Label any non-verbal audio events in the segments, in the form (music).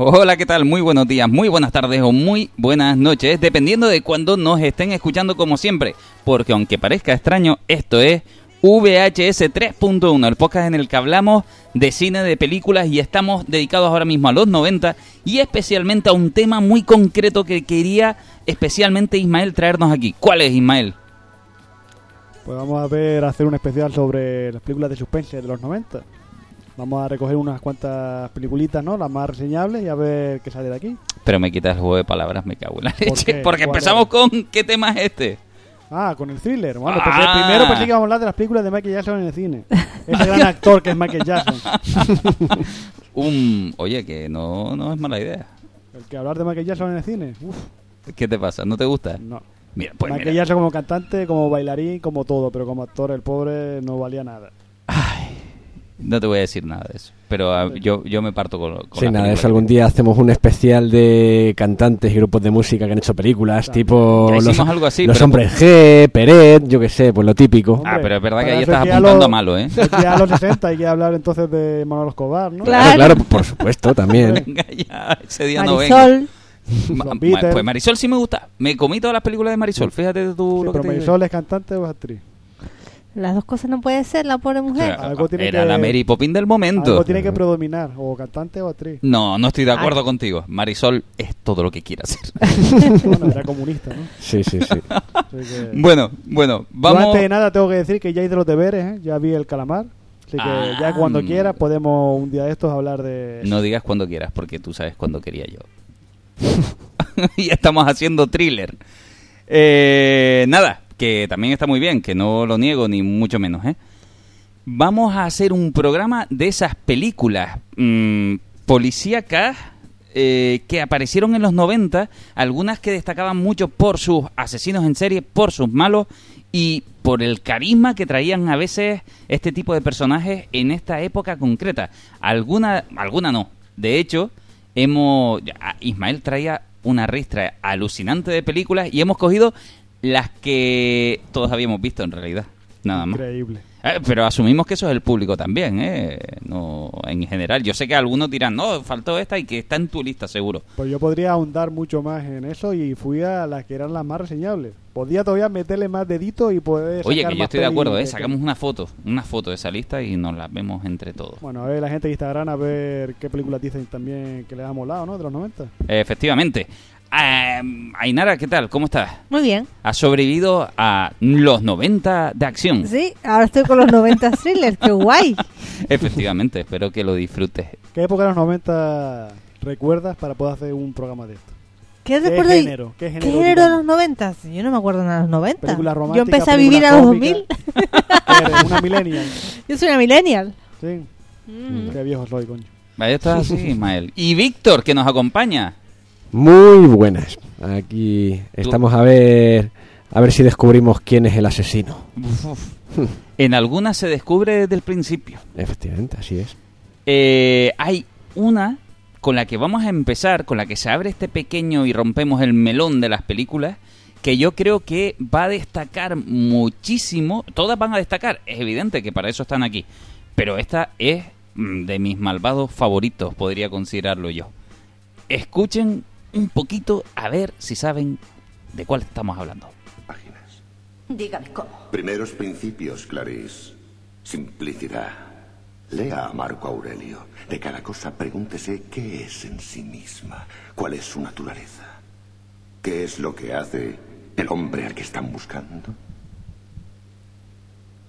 Hola, ¿qué tal? Muy buenos días, muy buenas tardes o muy buenas noches, dependiendo de cuándo nos estén escuchando como siempre, porque aunque parezca extraño, esto es VHS 3.1, el podcast en el que hablamos de cine, de películas y estamos dedicados ahora mismo a los 90 y especialmente a un tema muy concreto que quería especialmente Ismael traernos aquí. ¿Cuál es Ismael? Pues vamos a ver, hacer un especial sobre las películas de suspense de los 90. Vamos a recoger unas cuantas peliculitas, ¿no? Las más reseñables y a ver qué sale de aquí. Pero me quitas el juego de palabras, me cago en la ¿Por leche. qué? Porque ¿Cuál empezamos con ¿qué tema es este? Ah, con el thriller. Bueno, pues Ah. primero pensé que íbamos a hablar de las películas de Michael Jackson en el cine. Ese gran actor que es Michael Jackson. (laughs) Un... Oye, que no, no es mala idea. El que hablar de Michael Jackson en el cine. Uf, ¿Qué te pasa? ¿No te gusta? no. Mira, pues Michael mira. Jackson como cantante, como bailarín, como todo, pero como actor el pobre no valía nada. No te voy a decir nada de eso. Pero ah, yo, yo me parto con, con Sí, la nada, eso algún día hacemos un especial de cantantes y grupos de música que han hecho películas, Claro. tipo Ya los, algo así, los hombres G, Peret, yo qué sé, pues lo típico. Ah, pero es verdad que ahí estás que a apuntando a malo, ¿eh? que ir a los 60 hay que hablar entonces de Manuel Escobar, ¿no? Claro. Claro, por supuesto, también. Venga, ya, ese día no. Marisol. Ma- Los ma- pues Marisol sí me gusta. Me comí todas las películas de Marisol. Fíjate tú Sí, lo que pero te digo. Marisol es cantante o es actriz. Las dos cosas no puede ser, la pobre O mujer. sea, Algo tiene era que- la Mary Poppins del momento. Algo tiene que predominar, o cantante o actriz. No, no estoy de acuerdo Ah. contigo. Marisol es todo lo que quiera hacer. (laughs) Bueno, era comunista, ¿no? Sí, sí, sí. Que- (laughs) bueno, bueno, Yo vamos. antes de nada tengo que decir que ya hice los deberes, ¿eh? ya vi el calamar. Así que Ah. ya cuando quieras podemos un día de estos hablar de... No digas cuando quieras, porque tú sabes cuándo quería yo. (laughs) y estamos haciendo thriller. Eh, nada, que también está muy bien, que no lo niego ni mucho menos, ¿eh? Vamos a hacer un programa de esas películas mm, policíacas eh, que aparecieron en los 90, algunas que destacaban mucho por sus asesinos en serie, por sus malos y por el carisma que traían a veces este tipo de personajes en esta época concreta. Alguna, alguna no. De hecho, hemos Ismael traía una ristra alucinante de películas y hemos cogido las que todos habíamos visto en realidad. Nada más. Increíble. Eh, pero asumimos que eso es el público también, ¿eh? No, en general. Yo sé que algunos dirán, no, faltó esta y que está en tu lista, seguro. Pues yo podría ahondar mucho más en eso y fui a las que eran las más reseñables. Podía todavía meterle más dedito y poder... Oye, sacar que yo estoy de acuerdo, ¿eh? Sacamos una foto, una foto de esa lista y nos la vemos entre todos. Bueno, a ver la gente de Instagram a ver qué películas dicen también que les ha molado, ¿no? De los 90. Efectivamente. Ah, Ainara, ¿qué tal? ¿Cómo estás? Muy bien. ¿Has sobrevivido a los 90 de acción? Sí, ahora estoy con los 90 thrillers. ¡Qué guay! (laughs) Efectivamente, espero que lo disfrutes. ¿Qué época de los 90 recuerdas para poder hacer un programa de esto? ¿Qué ¿Qué recuerdo? género? ¿Qué género, ¿Qué género de los 90? Yo no me acuerdo nada de los 90. Películas Yo empecé a vivir a los cómicas. 2000. (laughs) Eres una millennial. Yo soy una millennial. Sí, Mm. qué viejo soy, coño. Ahí está así, Ismael. Y Víctor, que nos acompaña. Muy buenas. Aquí estamos a ver a ver si descubrimos quién es el asesino. En algunas se descubre desde el principio. Efectivamente, así es. Eh, hay una con la que vamos a empezar, con la que se abre este pequeño y rompemos el melón de las películas, que yo creo que va a destacar muchísimo. Todas van a destacar, es evidente que para eso están aquí. Pero esta es mm, de mis malvados favoritos, podría considerarlo yo. Escuchen un poquito a ver si saben de cuál estamos hablando. Páginas. Dígame cómo. Primeros principios, Clarice. Simplicidad. Lea a Marco Aurelio. De cada cosa pregúntese qué es en sí misma, cuál es su naturaleza, qué es lo que hace el hombre al que están buscando.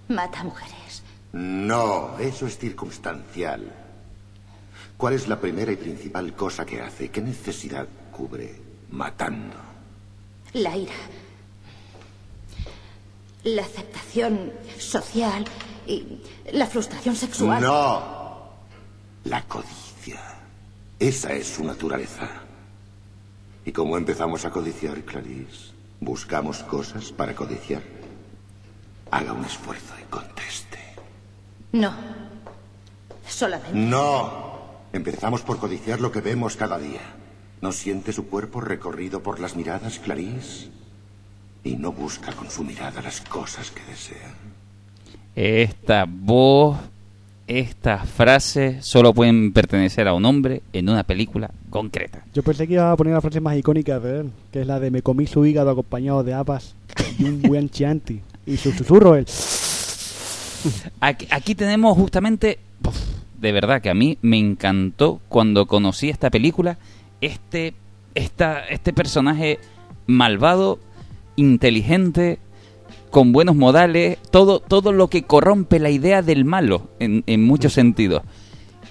Mata mujeres. No, eso es circunstancial. ¿Cuál es la primera y principal cosa que hace? ¿Qué necesidad cubre matando? La ira. La aceptación social y la frustración sexual. No. La codicia. Esa es su naturaleza. ¿Y cómo empezamos a codiciar, Clarice? Buscamos cosas para codiciar. Haga un esfuerzo y conteste. No. Solamente. No. Empezamos por codiciar lo que vemos cada día. ¿No siente su cuerpo recorrido por las miradas, Clarice? Y no busca con su mirada las cosas que desea. Esta voz estas frases solo pueden pertenecer a un hombre en una película concreta. Yo pensé que iba a poner la frase más icónica de él, que es la de me comí su hígado acompañado de habas y un buen chianti. Y su susurro, el... Aquí, aquí tenemos justamente, de verdad que a mí me encantó cuando conocí esta película, este, esta, este personaje malvado, inteligente, con buenos modales, todo, todo lo que corrompe la idea del malo en, en muchos sentidos.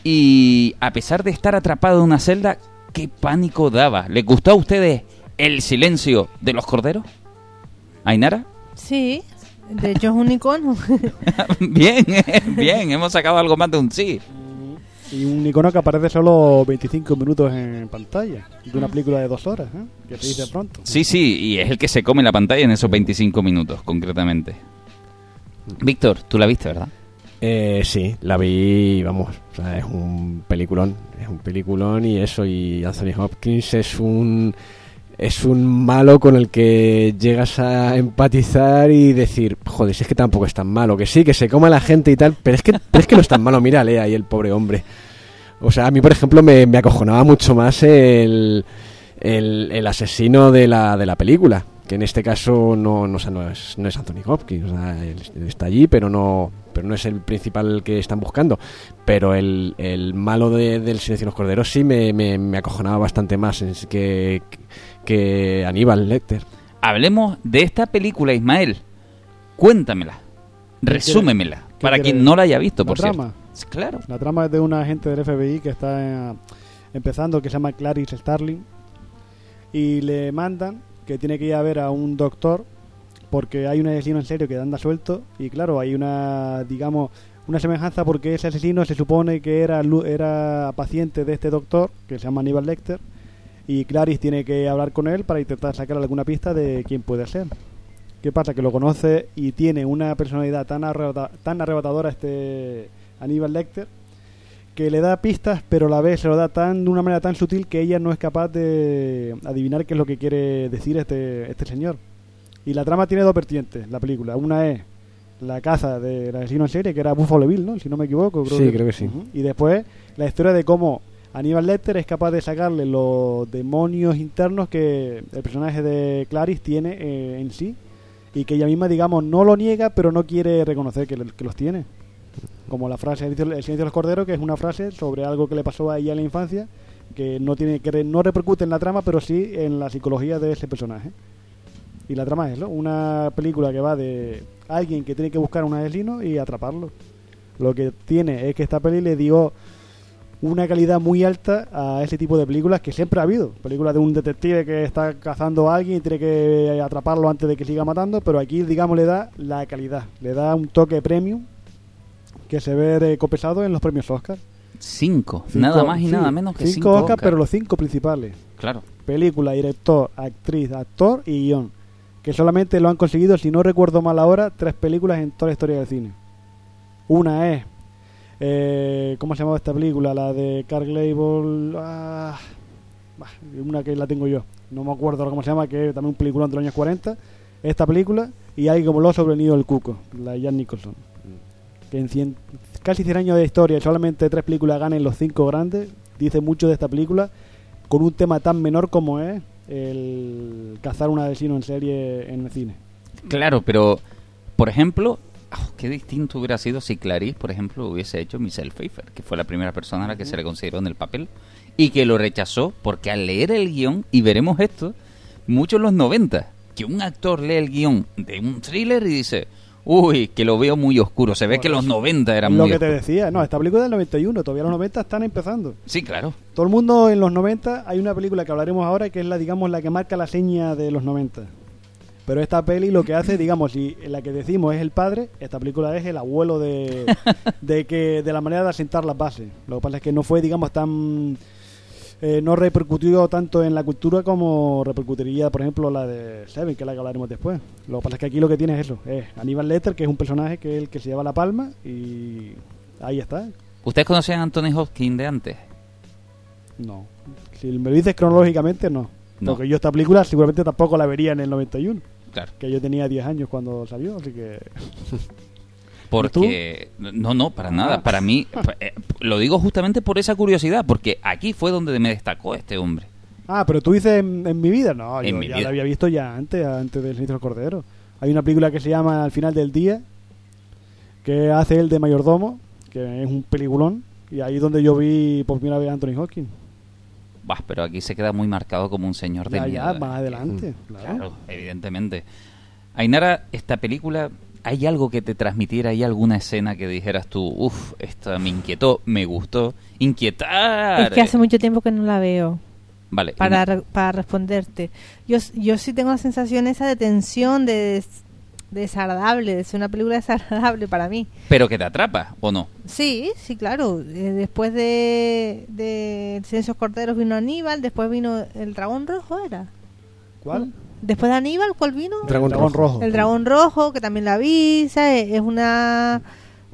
Y a pesar de estar atrapado en una celda, ¿qué pánico daba? ¿Les gustó a ustedes el silencio de los corderos? ¿Ainara? Sí, de hecho es un icono. (laughs) bien, (laughs) bien, hemos sacado algo más de un sí. Y un icono que aparece solo 25 minutos en pantalla, de una película de dos horas, ¿eh? que se dice pronto. Sí, sí, y es el que se come la pantalla en esos 25 minutos, concretamente. Víctor, tú la viste, ¿verdad? Eh, sí, la vi, vamos, o sea, es un peliculón, es un peliculón y eso, y Anthony Hopkins es un es un malo con el que llegas a empatizar y decir, joder, si es que tampoco es tan malo, que sí, que se coma la gente y tal, pero es que, pero es que no es tan malo, mira, Lea ahí el pobre hombre. O sea, a mí, por ejemplo, me, me acojonaba mucho más el, el, asesino de la, de la película, que en este caso no, no, no, es, no es Anthony Hopkins, o sea, él, está allí, pero no, pero no es el principal que están buscando. Pero el, el malo de- del Silencio de los Corderos sí me, me, me acojonaba bastante más que, que Aníbal Lecter. Hablemos de esta película, Ismael. Cuéntamela. Resúmemela. qué Para quien no la haya visto, ¿La por trama? cierto. Claro. La trama es de un agente del FBI que está eh, empezando, que se llama Clarice Starling, y le mandan que tiene que ir a ver a un doctor porque hay un asesino en serio que anda suelto y claro, hay una, digamos, una semejanza porque ese asesino se supone que era, era paciente de este doctor, que se llama Aníbal Lecter, y Clarice tiene que hablar con él para intentar sacar alguna pista de quién puede ser. ¿Qué pasa? Que lo conoce y tiene una personalidad tan, arrebata- tan arrebatadora este Aníbal Lecter que le da pistas, pero a la vez se lo da tan de una manera tan sutil que ella no es capaz de adivinar qué es lo que quiere decir este, este señor. Y la trama tiene dos vertientes, la película. Una es la caza del asesino en serie, que era Buffalo Bill, ¿no? Si no me equivoco. Sí, creo que sí. Y después la historia de cómo Aníbal Lecter es capaz de sacarle los demonios internos que el personaje de Clarice tiene eh, en sí y que ella misma, digamos, no lo niega, pero no quiere reconocer que, los tiene. Como la frase El silencio de los corderos, que es una frase sobre algo que le pasó a ella en la infancia, que no tiene que no repercute en la trama, pero sí en la psicología de ese personaje. Y la trama es eso, una película que va de alguien que tiene que buscar a un asesino y atraparlo. Lo que tiene es que esta peli le dio una calidad muy alta a ese tipo de películas que siempre ha habido. Películas de un detective que está cazando a alguien y tiene que atraparlo antes de que siga matando, pero aquí, digamos, le da la calidad, le da un toque premium que se ve copesado en los premios Oscar. Cinco. Cinco- nada más y sí, nada menos que cinco, cinco, Oscar, Oscar. pero los cinco principales. Claro. Película, director, actriz, actor y guion. Que solamente lo han conseguido, si no recuerdo mal ahora, tres películas en toda la historia del cine. Una es. Eh, ¿Cómo se llamaba esta película? La de Carl Label. ah, una que la tengo yo. No me acuerdo cómo se llama, que también un película de los años 40. Esta película y hay como lo sobre el cuco, la de Jan Nicholson. Que en cien- casi 100 años de historia, solamente tres películas ganen los cinco grandes, dice mucho de esta película con un tema tan menor como es el cazar un asesino en serie en el cine. Claro, pero, por ejemplo, qué distinto hubiera sido si Clarice, por ejemplo, hubiese hecho Michelle Pfeiffer, que fue la primera persona a la que se le consideró en el papel, y que lo rechazó porque al leer el guion, y veremos esto, mucho en los 90, que un actor lee el guion de un thriller y dice, uy, que lo veo muy oscuro, se ve que los 90 eran Lo muy que te decía, no, esta película es del 91, todavía los 90 están empezando. Sí, claro. Todo el mundo en los 90, hay una película que hablaremos ahora que es la, digamos, la que marca la seña de los 90. Pero esta peli lo que hace, digamos, si la que decimos es el padre, esta película es el abuelo de, (laughs) de que de la manera de asentar las bases. Lo que pasa es que no fue, digamos, tan eh, no repercutió tanto en la cultura como repercutiría, por ejemplo, la de Seven, que es la que hablaremos después. Lo que pasa es que aquí lo que tiene es eso, es Aníbal Lecter, que es un personaje que es el que se lleva la palma y ahí está. ¿Ustedes conocían a Anthony Hopkins de antes? No. Si me lo dices cronológicamente, no. No. Porque yo esta película seguramente tampoco la vería en el 91. Claro. Que yo tenía 10 años cuando salió, así que... (laughs) Porque, no, no, para nada. Para mí, eh, lo digo justamente por esa curiosidad, porque aquí fue donde me destacó este hombre. Ah, pero tú dices en, en mi vida. No, En yo mi ya vida. lo había visto ya antes, antes del Sinistro Cordero. Hay una película que se llama Al final del día, que hace el de mayordomo, que es un peliculón. Y ahí es donde yo vi por primera vez a Anthony Hawking. Bah, pero aquí se queda muy marcado como un señor de Ya, ya, mierda. más adelante. Claro. Claro, evidentemente. Ainara, esta película, ¿hay algo que te transmitiera? ¿Hay alguna escena que dijeras tú, uff, esta me inquietó, me gustó? ¡Inquietar! Es que hace mucho tiempo que no la veo Vale, para, para responderte. Yo, yo sí tengo la sensación esa de tensión, de desagradable, de ser una película (laughs) desagradable para mí. pero que te atrapa, ¿o no? Sí, sí, claro. Eh, después de, de Silencios Corderos vino Aníbal, después vino el Dragón Rojo, ¿era? ¿Cuál? Después de Aníbal, ¿cuál vino? Dragón, Dragón rojo. rojo. El Dragón Rojo, que también la vi, ¿sabes? Es una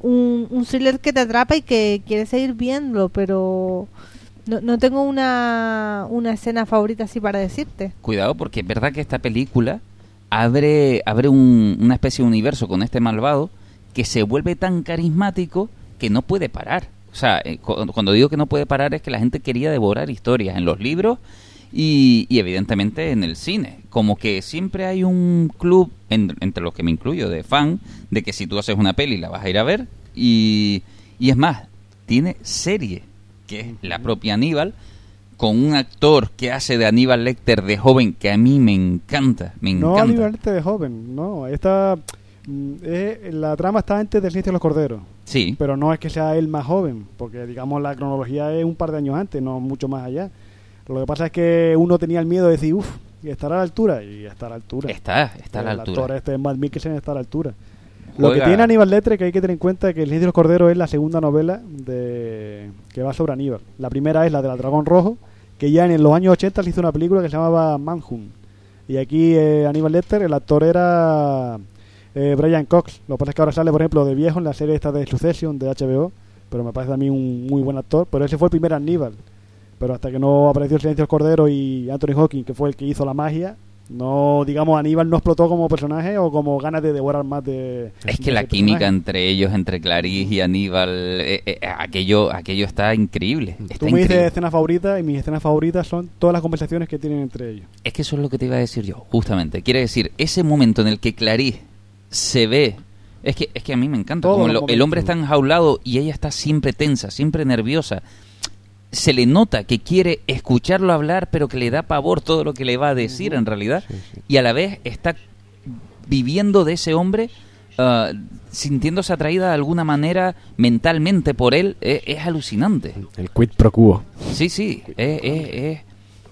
un, un thriller que te atrapa y que quieres seguir viendo, pero no, no tengo una, una escena favorita así para decirte. Cuidado, porque es verdad que esta película abre, abre un- una especie de universo con este malvado que se vuelve tan carismático que no puede parar. O sea, eh, cu- cuando digo que no puede parar es que la gente quería devorar historias en los libros y, y evidentemente en el cine. Como que siempre hay un club, en- entre los que me incluyo, de fan, de que si tú haces una peli la vas a ir a ver. Y, y es más, tiene serie, que es la propia Aníbal, con un actor que hace de Aníbal Lecter de joven que a mí me encanta, me No encanta. Aníbal Lecter de joven, no. Esta, mm, es- la trama está antes del Sinistro de los Corderos. Sí, Pero no es que sea él más joven, porque digamos la cronología es un par de años antes, no mucho más allá. Lo que pasa es que uno tenía el miedo de decir, uff, estará a la altura, y está a la altura. está, está a la el altura. actor este Matt Mikkelsen está a la altura. Lo que tiene Aníbal Lecter que hay que tener en cuenta es que El Silencio de los Corderos es la segunda novela de que va sobre Aníbal. La primera es la de la Dragón Rojo, que ya en los años 80 se hizo una película que se llamaba Manhunt. Y aquí eh, Aníbal Lecter, el actor era eh, Brian Cox. Lo que pasa es que ahora sale, por ejemplo, de viejo en la serie esta de Succession de HBO, pero me parece a mí un muy buen actor. Pero ese fue el primer Aníbal. Pero hasta que no apareció El Silencio del Cordero y Anthony Hawking, que fue el que hizo la magia, no, digamos, Aníbal no explotó como personaje o como ganas de devorar más de. Es que de la química personaje. entre ellos, entre Clarice y Aníbal, eh, eh, aquello, aquello está increíble. Está Tú me increíble. dices escenas favoritas y mis escenas favoritas son todas las conversaciones que tienen entre ellos. Es que eso es lo que te iba a decir yo, justamente. Quiere decir, ese momento en el que Clarice se ve... Es que, es que a mí me encanta. Como lo- el hombre está enjaulado y ella está siempre tensa, siempre nerviosa. Se le nota que quiere escucharlo hablar, pero que le da pavor todo lo que le va a decir en realidad. Y a la vez está viviendo de ese hombre, ah, sintiéndose atraída de alguna manera mentalmente por él. Es, es alucinante. El quid pro quo. Sí, sí, es, es-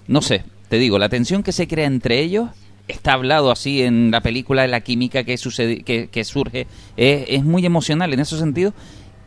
no sé, te digo, la tensión que se crea entre ellos está hablado así en la película, la química que, sucede, que, que surge, es, es muy emocional en ese sentido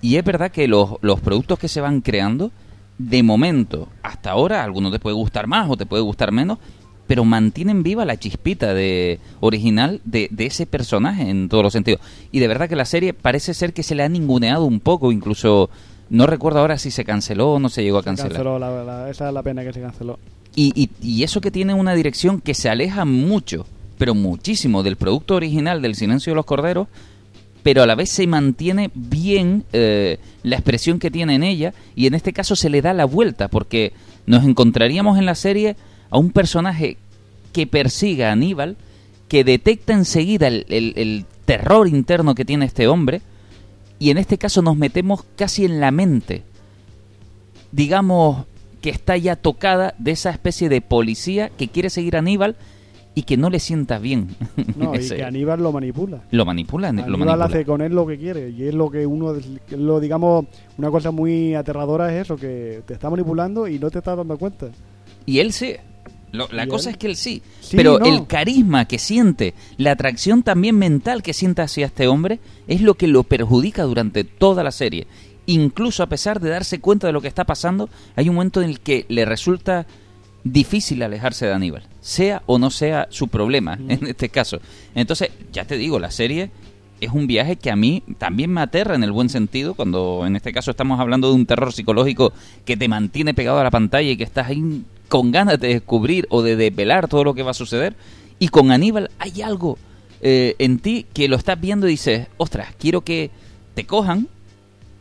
y es verdad que los, los productos que se van creando, de momento, hasta ahora, algunos te puede gustar más o te puede gustar menos, pero mantienen viva la chispita de original de, de ese personaje en todos los sentidos. Y de verdad que la serie parece ser que se le ha ninguneado un poco, incluso no recuerdo ahora si se canceló o no se llegó a Se cancelar. canceló, la, la- esa es la pena que se canceló. Y, y, y eso que tiene una dirección que se aleja mucho, pero muchísimo del producto original del Silencio de los Corderos, pero a la vez se mantiene bien eh, la expresión que tiene en ella y en este caso se le da la vuelta porque nos encontraríamos en la serie a un personaje que persiga a Aníbal, que detecta enseguida el, terror interno que tiene este hombre y en este caso nos metemos casi en la mente. Digamos, que está ya tocada de esa especie de policía que quiere seguir a Aníbal y que no le sienta bien. No, y (laughs) que Aníbal lo manipula. lo manipula, lo Aníbal manipula. hace con él lo que quiere y es lo que uno, lo digamos, una cosa muy aterradora es eso, que te está manipulando y no te estás dando cuenta. Y él sí. Lo- la ¿Y cosa él? es que él sí. Sí, pero no. el carisma que siente, la atracción también mental que siente hacia este hombre, es lo que lo perjudica durante toda la serie. Incluso a pesar de darse cuenta de lo que está pasando, hay un momento en el que le resulta difícil alejarse de Aníbal, sea o no sea su problema en este caso. Entonces, ya te digo, la serie es un viaje que a mí también me aterra en el buen sentido, cuando en este caso estamos hablando de un terror psicológico que te mantiene pegado a la pantalla y que estás ahí con ganas de descubrir o de desvelar todo lo que va a suceder. Y con Aníbal hay algo eh, en ti que lo estás viendo y dices, ostras, quiero que te cojan,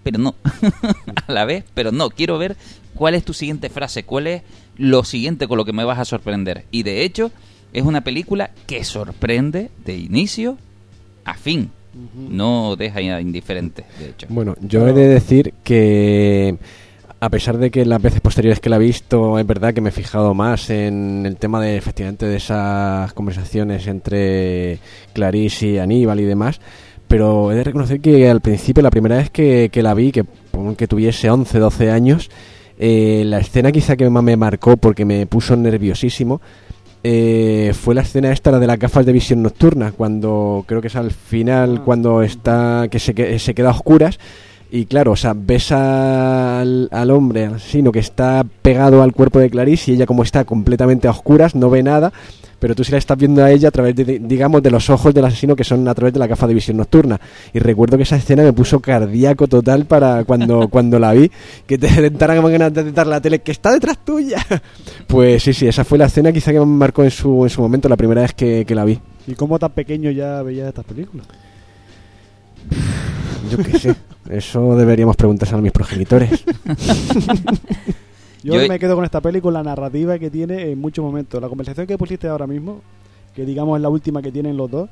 pero no. (laughs) a la vez, pero no. Quiero ver cuál es tu siguiente frase, cuál es lo siguiente con lo que me vas a sorprender. Y de hecho, es una película que sorprende de inicio a fin. No deja indiferente, de hecho. Bueno, yo he de decir que a pesar de que las veces posteriores que la he visto, es verdad que me he fijado más en el tema de efectivamente de esas conversaciones entre Clarice y Aníbal y demás, pero he de reconocer que al principio, la primera vez que, que la vi, que, que tuviese 11, 12 años, eh, la escena quizá que más me marcó porque me puso nerviosísimo eh, fue la escena esta, la de las gafas de visión nocturna, cuando creo que es al final, Ah. cuando está, que se, que- se queda a oscuras. Y claro, o sea, ves al, al hombre, al asesino, que está pegado al cuerpo de Clarice y ella como está completamente a oscuras, no ve nada, pero tú sí la estás viendo a ella a través, de, digamos, de los ojos del asesino que son a través de la gafa de visión nocturna. Y recuerdo que esa escena me puso cardíaco total para cuando, (laughs) cuando la vi, que te entraran ganas de la tele, que está detrás tuya. Pues sí, sí, esa fue la escena quizá que me marcó en su, en su momento, la primera vez que, que la vi. ¿Y cómo tan pequeño ya veías estas películas? Yo qué sé, eso deberíamos preguntarse a mis progenitores. (laughs) Yo, Yo- me quedo con esta película, la narrativa que tiene en muchos momentos. La conversación que pusiste ahora mismo, que digamos es la última que tienen los dos,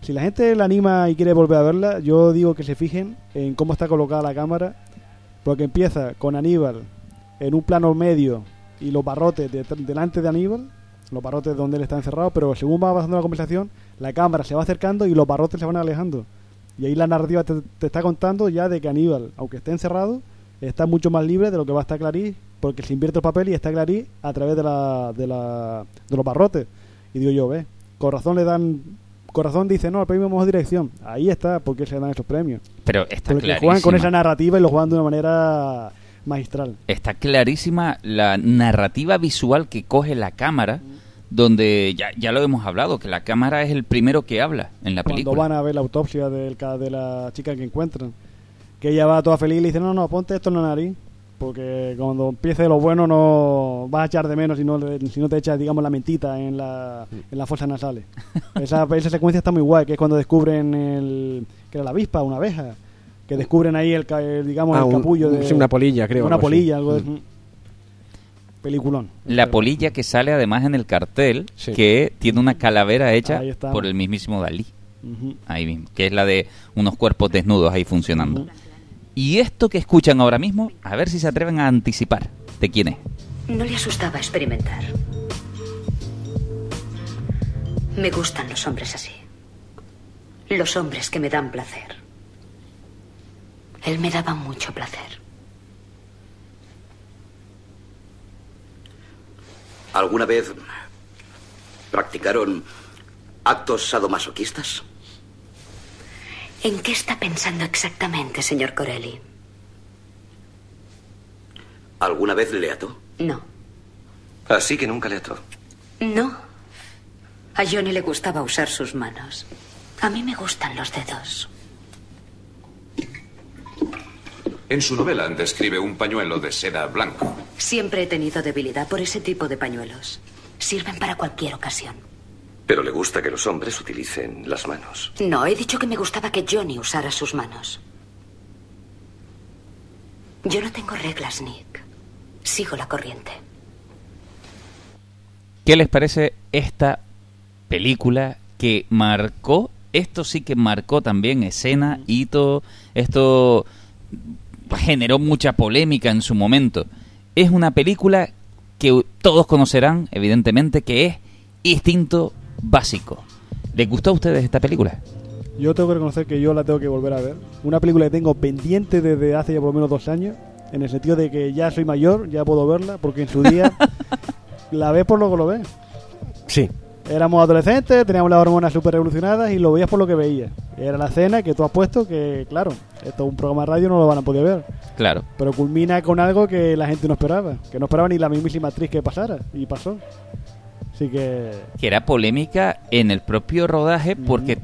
si la gente la anima y quiere volver a verla, yo digo que se fijen en cómo está colocada la cámara, porque empieza con Aníbal en un plano medio y los barrotes de- delante de Aníbal, los barrotes donde él está encerrado, pero según va avanzando la conversación, la cámara se va acercando y los barrotes se van alejando. Y ahí la narrativa te, te está contando ya de que Aníbal, aunque esté encerrado, está mucho más libre de lo que va a estar Clarice, porque se invierte el papel y está Clarice a través de, la, de, la, de los barrotes. Y digo yo, ve, Corazón le dan... Corazón dice, no, el premio mejor dirección. Ahí está, porque se dan esos premios. Pero está Porque juegan con esa narrativa y lo juegan de una manera magistral. está clarísima la narrativa visual que coge la cámara, donde ya, ya lo hemos hablado, que la cámara es el primero que habla en la Cuando película. van a ver la autopsia del ca- de la chica que encuentran. Que ella va toda feliz y le dice, no, no, ponte esto en la nariz. Porque cuando empiece lo bueno no vas a echar de menos si no, le- si no te echas, digamos, la mentita en, la, en las fosas nasales. (laughs) esa, esa secuencia está muy guay, que es cuando descubren el, que era la avispa, una abeja. Que descubren ahí el, ca- el, digamos, Ah, el un- capullo de... sí, una polilla, creo, Una algo así. polilla, algo de... Mm. Peliculón. La polilla que sale además en el cartel, Sí. que tiene una calavera hecha por el mismísimo Dalí. Ahí mismo, que es la de unos cuerpos desnudos ahí funcionando. Y esto que escuchan ahora mismo, a ver si se atreven a anticipar de quién es. No le asustaba experimentar. Me gustan los hombres así. Los hombres que me dan placer. Él me daba mucho placer. ¿Alguna vez practicaron actos sadomasoquistas? ¿En qué está pensando exactamente, señor Corelli? ¿Alguna vez le ató? No. Así que nunca le ató. No. A Johnny le gustaba usar sus manos. A mí me gustan los dedos. En su novela describe un pañuelo de seda blanco. Siempre he tenido debilidad por ese tipo de pañuelos. Sirven para cualquier ocasión. Pero le gusta que los hombres utilicen las manos. No, he dicho que me gustaba que Johnny usara sus manos. Yo no tengo reglas, Nick. Sigo la corriente. ¿Qué les parece esta película que marcó, esto sí que marcó también escena, hito, esto generó mucha polémica en su momento? Es una película que todos conocerán, evidentemente, que es Instinto Básico. ¿Les gustó a ustedes esta película? Yo tengo que reconocer que yo la tengo que volver a ver. Una película que tengo pendiente desde hace ya por lo menos dos años, en el sentido de que ya soy mayor, ya puedo verla, porque en su día (laughs) la ves por lo que lo ves. Sí, Éramos adolescentes, teníamos las hormonas súper revolucionadas y lo veías por lo que veías. Era la escena que tú has puesto, que claro, esto es un programa de radio, no lo van a poder ver. Claro. Pero culmina con algo que la gente no esperaba, que no esperaba ni la mismísima actriz que pasara, y pasó. Así que que era polémica en el propio rodaje porque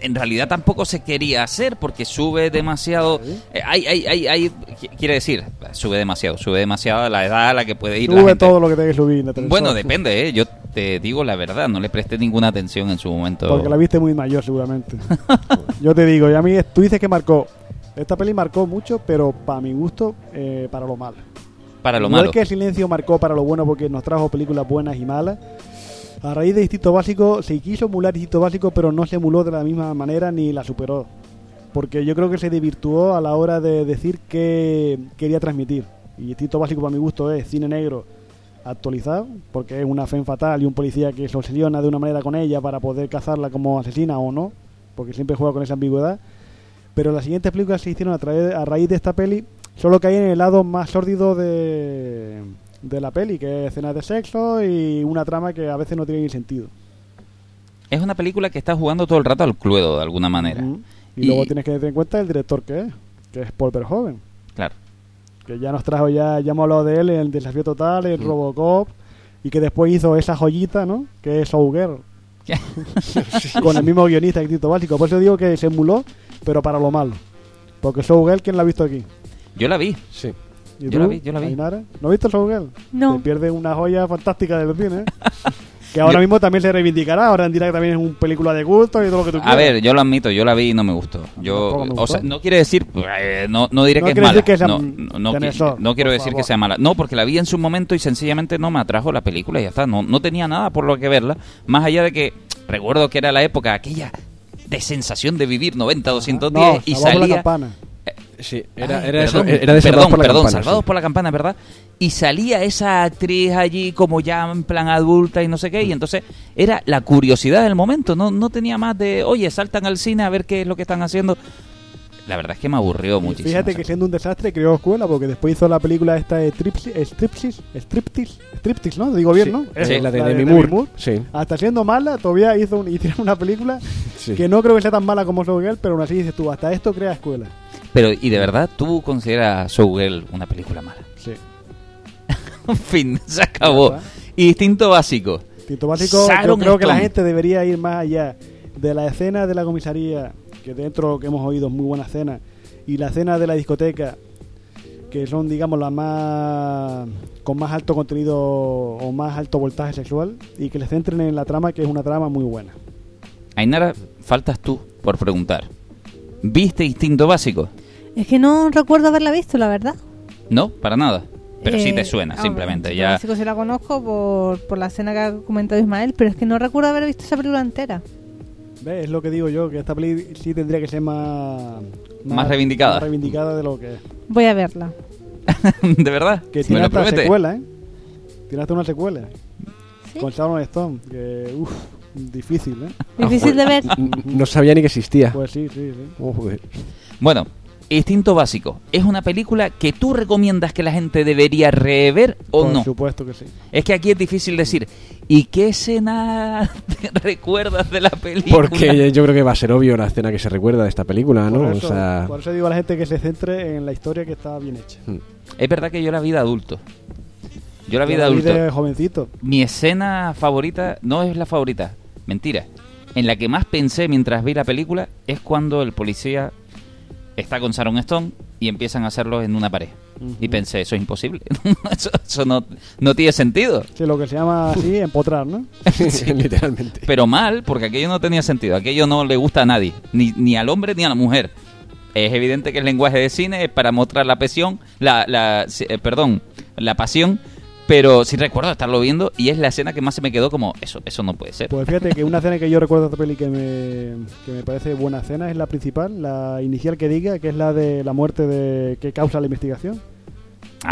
en realidad tampoco se quería hacer porque sube demasiado eh, hay, hay, hay, hay- qu- quiere decir sube demasiado sube demasiado la edad a la que puede ir la sube gente. todo lo que tenga que subir. la bueno depende eh yo te digo la verdad no le presté ninguna atención en su momento Porque la viste muy mayor, seguramente. (laughs) Yo te digo, y a mí tú dices que marcó. Esta peli marcó mucho, pero para mi gusto, eh, para lo malo. Para lo Igual malo. que el silencio marcó para lo bueno porque nos trajo películas buenas y malas. A raíz de Instinto Básico se quiso emular Instinto Básico, pero no se emuló de la misma manera ni la superó. Porque yo creo que se desvirtuó a la hora de decir que quería transmitir. Y Instinto Básico, para mi gusto, es cine negro actualizado, porque es una fe fatal y un policía que se obsesiona de una manera con ella para poder cazarla como asesina o no, porque siempre juega con esa ambigüedad. Pero las siguientes películas se hicieron a, a raíz de esta peli, solo caí en el lado más sórdido de, de la peli, que es escenas de sexo y una trama que a veces no tiene ni sentido. Es una película que está jugando todo el rato al cluedo, de alguna manera. Y, Y- luego tienes que tener en cuenta el director que es, que es Paul Verhoeven, Claro. que ya nos trajo, ya, ya hemos hablado de él en el Desafío Total, en Mm. Robocop, y que después hizo esa joyita, ¿no? Que es Showgirl, (laughs) con el mismo guionista que Tito Básico. Por eso digo que se emuló, pero para lo malo. Porque Showgirl, ¿quién la ha visto aquí? Yo la vi. Sí. ¿Y Yo tú, la vi, yo la vi. Ainara? ¿No has visto Showgirl? No. Te pierdes una joya fantástica del cine. (laughs) que ahora Yo- mismo también se reivindicará. Ahora dirá que también es una película de gusto y todo lo que tú quieras. A ver, yo lo admito, yo la vi y no me gustó. Yo, me o gustó. sea, no quiere decir, eh, no, no diré No que es mala. decir que sea no, no, no, qui- tenesor, no quiero decir que favor. sea mala. No, porque la vi en su momento y sencillamente no me atrajo la película y ya está. No, no tenía nada por lo que verla. Más allá de que recuerdo que era la época aquella de sensación de vivir 90, 200 no, días y salía. Sí, era, Ay, era, eso, perdón, era de Salvados perdón, por la perdón, Campana, Salvados sí. por la Campana, ¿verdad? Y salía esa actriz allí como ya en plan adulta y no sé qué, y entonces era la curiosidad del momento, no, no tenía más de, oye, saltan al cine a ver qué es lo que están haciendo. La verdad es que me aburrió Y muchísimo. Fíjate que siendo un desastre creó escuela porque después hizo la película esta de Stripsis, Stripsis, Striptease, Striptease, ¿no? Digo bien, Sí, ¿no? sí, Eh, la de Demi Moore. Sí. Hasta siendo mala, todavía hizo un, (laughs) hicieron una película Sí. que no creo que sea tan mala como Showgirl, pero aún así dices tú, hasta esto crea escuela. Pero, ¿y de verdad tú consideras Showgirl una película mala? Sí. (laughs) En fin, se acabó. ¿Verdad? Instinto básico. Instinto básico, yo creo que la gente debería ir más allá de la escena de la comisaría, que dentro que hemos oído es muy buena escena, y la escena de la discoteca, que son, digamos, las más con más alto contenido o más alto voltaje sexual, y que les centren en la trama, que es una trama muy buena. Ainara, faltas tú por preguntar. ¿Viste Instinto básico? Es que no recuerdo haberla visto, la verdad. No, para nada. Pero sí Eh, te suena, ah, simplemente. Ya sí la conozco por, por la escena que ha comentado Ismael, pero es que no recuerdo haber visto esa película entera. ¿Ves? Es lo que digo yo, que esta peli sí tendría que ser más... Más reivindicada. más reivindicada de lo que es. Voy a verla. (laughs) ¿De verdad? Que ¿Me tiene hasta promete? secuela, ¿eh? Tiene hasta una secuela. ¿Sí? Con Sharon Stone, que, uff, difícil, ¿eh? Difícil de ver. (laughs) No sabía ni que existía. Pues sí, sí, sí. Joder. Bueno, Instinto Básico. ¿Es una película que tú recomiendas que la gente debería rever o Por no? supuesto que sí. Es que aquí es difícil decir, ¿y qué escena te (laughs) recuerdas de la película? Porque yo creo que va a ser obvio la escena que se recuerda de esta película, ¿no? Por, O eso, sea, por eso digo a la gente que se centre en la historia que está bien hecha. mm, Es verdad que yo la vi de adulto. Yo la vi de adulto. de jovencito. Mi escena favorita no es la favorita, mentira. En la que más pensé mientras vi la película es cuando el policía está con Sharon Stone y empiezan a hacerlo en una pared. Y pensé, eso es imposible. (laughs) eso eso no, no tiene sentido. Sí, lo que se llama así, empotrar, ¿no? (laughs) literalmente. Pero mal, porque aquello no tenía sentido. Aquello no le gusta a nadie, ni, ni al hombre ni a la mujer. Es evidente que el lenguaje de cine es para mostrar la pasión, la, la, sí, eh, perdón, la pasión, pero sí recuerdo estarlo viendo y es la escena que más se me quedó como, eso, eso no puede ser. Pues fíjate que una escena que yo recuerdo de esta peli que me, que me parece buena escena es la principal, la inicial que diga, que es la de la muerte de que causa la investigación.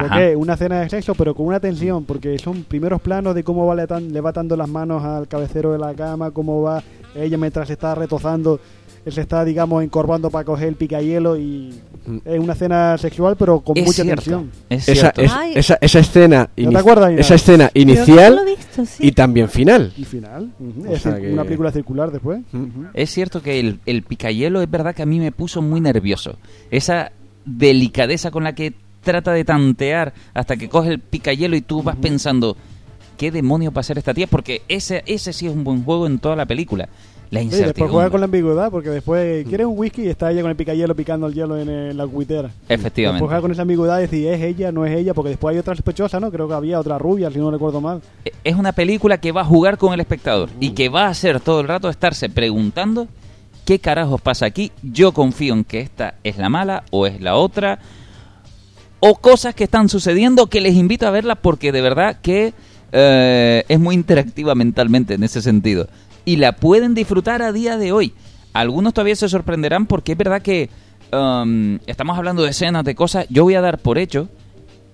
Porque una escena de sexo, pero con una tensión, porque son primeros planos de cómo va le, atan- le va atando las manos al cabecero de la cama, cómo va ella mientras se está retozando, él se está, digamos, encorvando para coger el picahielo y Mm. es una escena sexual, pero con es mucha cierto, tensión. es Esa, es- esa, esa escena, ¿No te acuerdas, esa escena inicial visto, sí. y también final. Y final, es que- una película circular después. Es cierto que el, el picahielo es verdad que a mí me puso muy nervioso. Esa delicadeza con la que trata de tantear hasta que coge el picahielo y tú vas pensando, ¿qué demonio va a ser esta tía? Porque ese, ese sí es un buen juego en toda la película. La Sí, después juega incertidumbre. con la ambigüedad, porque después quieres un whisky y está ella con el picahielo picando el hielo en, la cuitera. Efectivamente. Después juega con esa ambigüedad y decir, es ella, no es ella, porque después hay otra sospechosa, ¿no? Creo que había otra rubia, si no recuerdo mal. Es una película que va a jugar con el espectador y que va a hacer todo el rato estarse preguntando qué carajos pasa aquí. Yo confío en que esta es la mala o es la otra. O cosas que están sucediendo que les invito a verla porque de verdad que eh, es muy interactiva mentalmente en ese sentido. Y la pueden disfrutar a día de hoy. Algunos todavía se sorprenderán porque es verdad que um, estamos hablando de escenas, de cosas. Yo voy a dar por hecho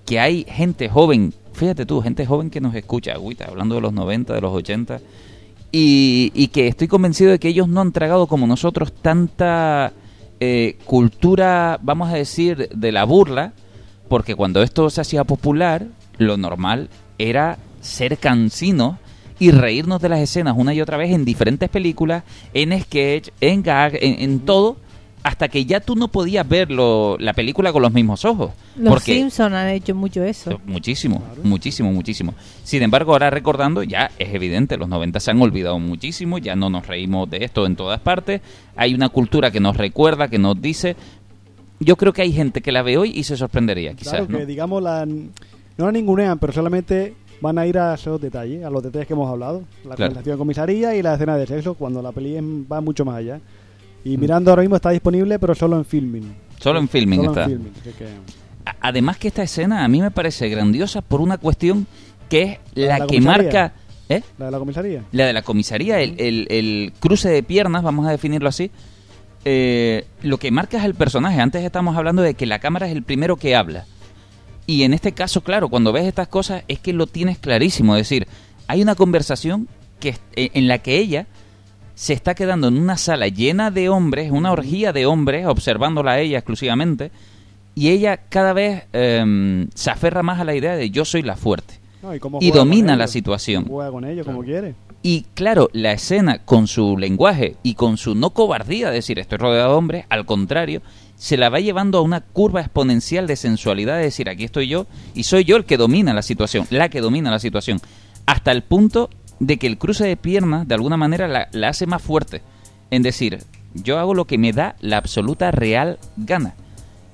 que hay gente joven, fíjate tú, gente joven que nos escucha, agüita, hablando de los 90, de los 80, y, y que estoy convencido de que ellos no han tragado como nosotros tanta eh, cultura, vamos a decir, de la burla, porque cuando esto se hacía popular, lo normal era ser cansinos y reírnos de las escenas una y otra vez en diferentes películas, en sketch, en gag, en, en todo, hasta que ya tú no podías ver lo- la película con los mismos ojos. Los porque Simpson han hecho mucho eso. Muchísimo, muchísimo, muchísimo. Sin embargo, ahora recordando, ya es evidente, los 90 se han olvidado muchísimo, ya no nos reímos de esto en todas partes. Hay una cultura que nos recuerda, que nos dice. Yo creo que hay gente que la ve hoy y se sorprendería, quizás, Claro, ¿no? que digamos, la, no la ningunean, pero solamente van a ir a esos detalles, a los detalles que hemos hablado. La Claro. conversación en comisaría y la escena de sexo, cuando la peli va mucho más allá. Mm. Y mirando ahora mismo está disponible, pero solo en filming. Solo en filming Solo está. en filming, que- Además que esta escena a mí me parece grandiosa por una cuestión que es ¿La la, la que comisaría? marca... ¿Eh? ¿La de la comisaría? La de la comisaría, el, el- el cruce de piernas, vamos a definirlo así. eh, lo que marca es el personaje. Antes estamos hablando de que la cámara es el primero que habla. Y en este caso, claro, cuando ves estas cosas es que lo tienes clarísimo. Es decir, hay una conversación que, es- eh, en la que ella se está quedando en una sala llena de hombres, una orgía de hombres, observándola a ella exclusivamente. Y ella cada vez em, se aferra más a la idea de yo soy la fuerte. No, y domina la situación. Juega con ellos como quiere. Y claro, la escena con su lenguaje y con su no cobardía, de decir estoy rodeado de hombres, al contrario, se la va llevando a una curva exponencial de sensualidad, de decir aquí estoy yo y soy yo el que domina la situación, la que domina la situación, hasta el punto de que el cruce de piernas de alguna manera la, la hace más fuerte, en decir yo hago lo que me da la absoluta real gana.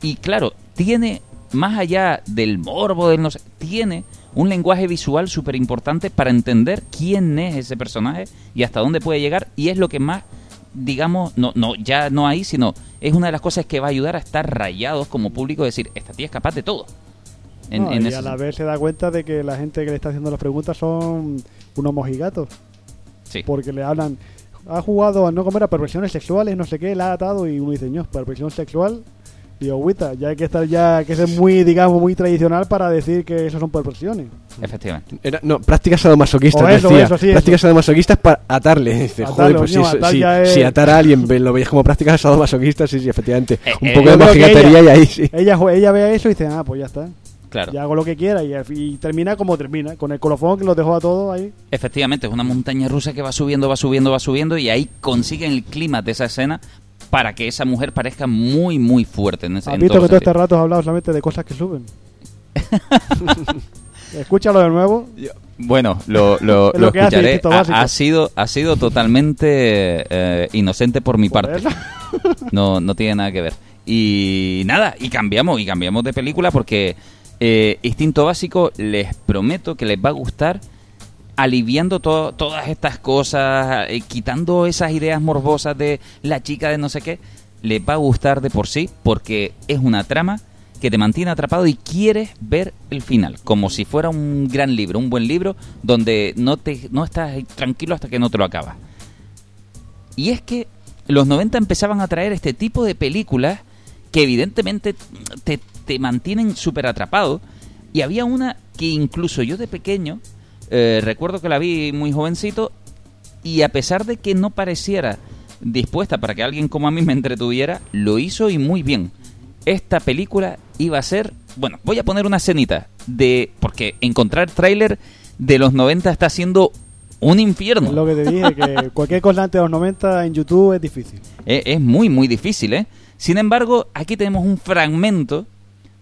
Y claro, tiene, más allá del morbo, del no sé, tiene un lenguaje visual súper importante para entender quién es ese personaje y hasta dónde puede llegar. Y es lo que más, digamos, no, no ya no ahí, sino es una de las cosas que va a ayudar a estar rayados como público, decir, esta tía es capaz de todo. En- No, en y ese a la vez se da cuenta de que la gente que le está haciendo las preguntas son unos mojigatos. Sí. Porque le hablan, ha jugado a no comer a perversiones sexuales, no sé qué, la ha atado y uno dice, no, perversión sexual. Y agüita, ya hay que estar ya, hay que ser muy, digamos, muy tradicional para decir que eso son perversiones. Efectivamente. Era- no, prácticas sadomasoquistas, O eso, decía. eso, sí, prácticas eso. sadomasoquistas para atarle. Dice, Atarle, joder, pues sí, atar es- si atar a alguien lo veis como prácticas sadomasoquistas, sí, sí, efectivamente. Eh, Un eh, poco de ella- y ahí sí. Ella, ella ve eso y dice, ah, pues ya está. Claro. Ya hago lo que quiera y, y termina como termina, con el colofón que los dejó a todos ahí. Efectivamente, es una montaña rusa que va subiendo, va subiendo, va subiendo y ahí consiguen el clima de esa escena para que esa mujer parezca muy, muy fuerte en ese Has en visto todo que todo este rato has hablado solamente de cosas que suben. (laughs) Escúchalo de nuevo. Bueno, lo, lo, (laughs) Es lo que escucharé. Ha, sido, ha sido totalmente eh, inocente por mi parte. (laughs) No, no tiene nada que ver. Y nada, y cambiamos, y cambiamos de película porque eh, Instinto Básico les prometo que les va a gustar aliviando to- todas estas cosas, eh, quitando esas ideas morbosas de la chica de no sé qué, les va a gustar de por sí porque es una trama que te mantiene atrapado y quieres ver el final, como si fuera un gran libro, un buen libro donde no te no estás tranquilo hasta que no te lo acabas. Y es que los 90 empezaban a traer este tipo de películas que evidentemente te, te mantienen súper atrapado. Y había una que incluso yo de pequeño, eh, recuerdo que la vi muy jovencito, y a pesar de que no pareciera dispuesta para que alguien como a mí me entretuviera, lo hizo y muy bien. Esta película iba a ser, bueno, voy a poner una escenita de, porque encontrar tráiler de los 90 está siendo un infierno. Es lo que te dije, que (laughs) cualquier cosa antes de los 90 en YouTube es difícil. Eh, es muy, muy difícil, ¿eh? Sin embargo, aquí tenemos un fragmento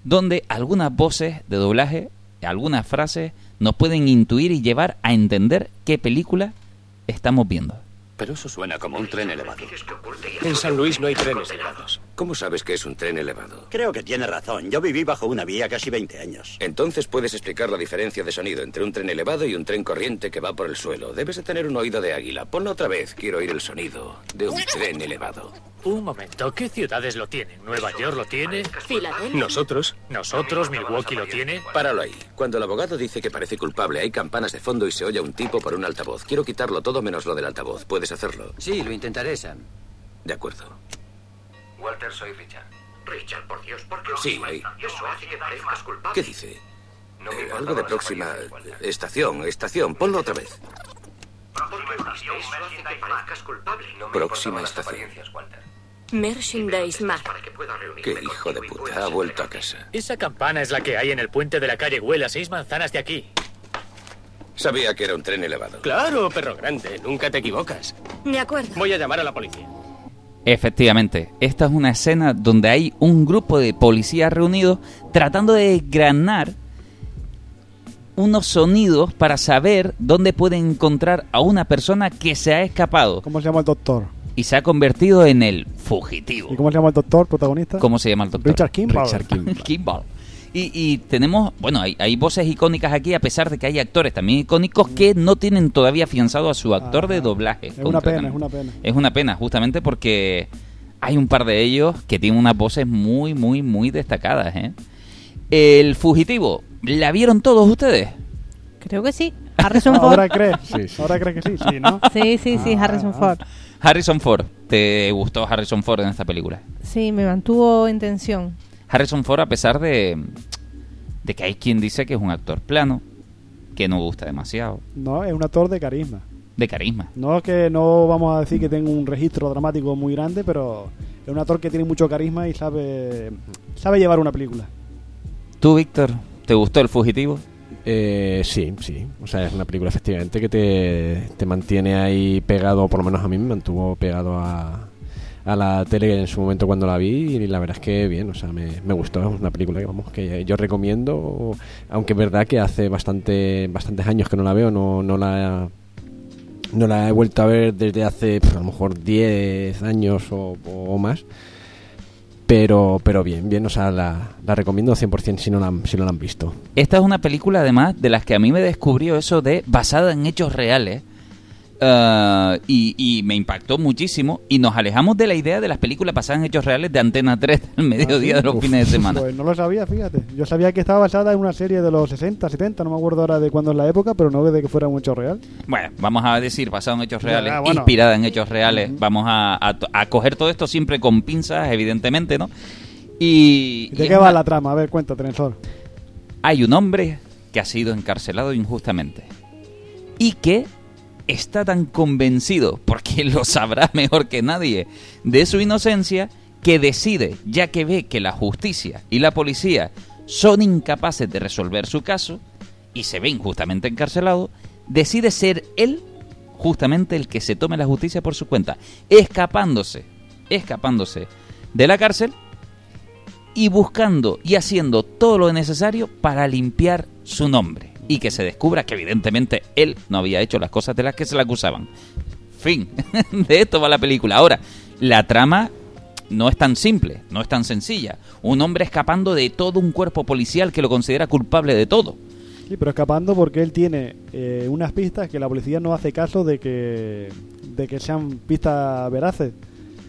donde algunas voces de doblaje, algunas frases, nos pueden intuir y llevar a entender qué película estamos viendo. Pero eso suena como un tren elevado. En San Luis no hay trenes elevados. ¿Cómo sabes que es un tren elevado? Creo que tiene razón. Yo viví bajo una vía casi 20 años. Entonces puedes explicar la diferencia de sonido entre un tren elevado y un tren corriente que va por el suelo. Debes de tener un oído de águila. Ponlo otra vez. Quiero oír el sonido de un tren elevado. Un momento, ¿qué ciudades lo tienen? ¿Nueva York lo tiene? Filadelfia. ¿Nosotros? ¿Nosotros? ¿Milwaukee lo tiene? Páralo ahí. Cuando el abogado dice que parece culpable, hay campanas de fondo y se oye a un tipo por un altavoz. Quiero quitarlo todo menos lo del altavoz. ¿Puedes hacerlo? Sí, lo intentaré, Sam. De acuerdo. Walter, soy Richard. Richard, por Dios, ¿por qué Sí, ahí. Eso hace que parezcas culpable. ¿Qué dice? Eh, algo de próxima estación, estación. Ponlo otra vez. Eso hace que parezcas culpable. Próxima estación. Merchandise Mart. Qué hijo de puta. Ha vuelto a casa. Esa campana es la que hay en el puente de la calle Huela, seis manzanas de aquí. Sabía que era un tren elevado. Claro, perro grande, nunca te equivocas. De acuerdo. Voy a llamar a la policía. Efectivamente, esta es una escena donde hay un grupo de policías reunidos tratando de desgranar unos sonidos para saber dónde pueden encontrar a una persona que se ha escapado ¿Cómo se llama el doctor? y se ha convertido en el fugitivo. ¿Y cómo se llama el doctor protagonista? ¿Cómo se llama el doctor? Richard Kimball. Richard Kimball. Kimball. (laughs) Y, y tenemos, bueno, hay, hay voces icónicas aquí, a pesar de que hay actores también icónicos que no tienen todavía afianzado a su actor de doblaje. Es una pena, es una pena. Es una pena, justamente porque hay un par de ellos que tienen unas voces muy, muy, muy destacadas. ¿eh? El fugitivo, ¿la vieron todos ustedes? Creo que sí. (laughs) Harrison Ford. Ahora crees. Sí, sí. Ahora crees que sí, sí, ¿no? (laughs) Sí, sí, sí, Ah, Harrison. Ford. Harrison Ford, ¿te gustó Harrison Ford en esta película? Sí, me mantuvo en tensión. Harrison Ford, a pesar de, de que hay quien dice que es un actor plano, que no gusta demasiado, No, es un actor de carisma. de carisma. No es que no vamos a decir que tenga un registro dramático muy grande, pero es un actor que tiene mucho carisma y sabe sabe llevar una película. ¿Tú, Víctor, te gustó El Fugitivo? Eh, sí, sí. O sea, es una película efectivamente que te, te mantiene ahí pegado, o por lo menos a mí me mantuvo pegado a, a la tele en su momento cuando la vi y la verdad es que bien, o sea, me, me gustó. Es una película que, vamos, que yo recomiendo, aunque es verdad que hace bastante bastantes años que no la veo, no, no la no la he vuelto a ver desde hace pues, a lo mejor 10 años o, o más. Pero, pero bien, bien, o sea, la, la recomiendo 100% si no la, si no la han visto. Esta es una película, además, de las que a mí me descubrió eso de basada en hechos reales. Ah, y, y me impactó muchísimo. Y nos alejamos de la idea de las películas basadas en hechos reales de Antena 3 del mediodía Ah, de los uf, fines de semana. Pues no lo sabía, fíjate. Yo sabía que estaba basada en una serie de los 60, 70, no me acuerdo ahora de cuándo es la época, pero no de que fuera un hecho real. Bueno, vamos a decir basado en hechos reales, Ah, bueno. inspirada en hechos reales. Vamos a, a, a coger todo esto siempre con pinzas, evidentemente, ¿no? Y, ¿Y ¿De y qué va una- la trama? A ver, cuenta, Trensor. hay un hombre que ha sido encarcelado injustamente y que está tan convencido, porque (laughs) lo sabrá mejor que nadie, de su inocencia, que decide, ya que ve que la justicia y la policía son incapaces de resolver su caso y se ve injustamente encarcelado, decide ser él justamente el que se tome la justicia por su cuenta, escapándose, escapándose de la cárcel y buscando y haciendo todo lo necesario para limpiar su nombre y que se descubra que evidentemente él no había hecho las cosas de las que se le acusaban. Fin, (laughs) de esto va la película. Ahora, la trama no es tan simple, no es tan sencilla. Un hombre escapando de todo un cuerpo policial que lo considera culpable de todo. Sí, pero escapando porque él tiene eh, unas pistas que la policía no hace caso de que, de que sean pistas veraces.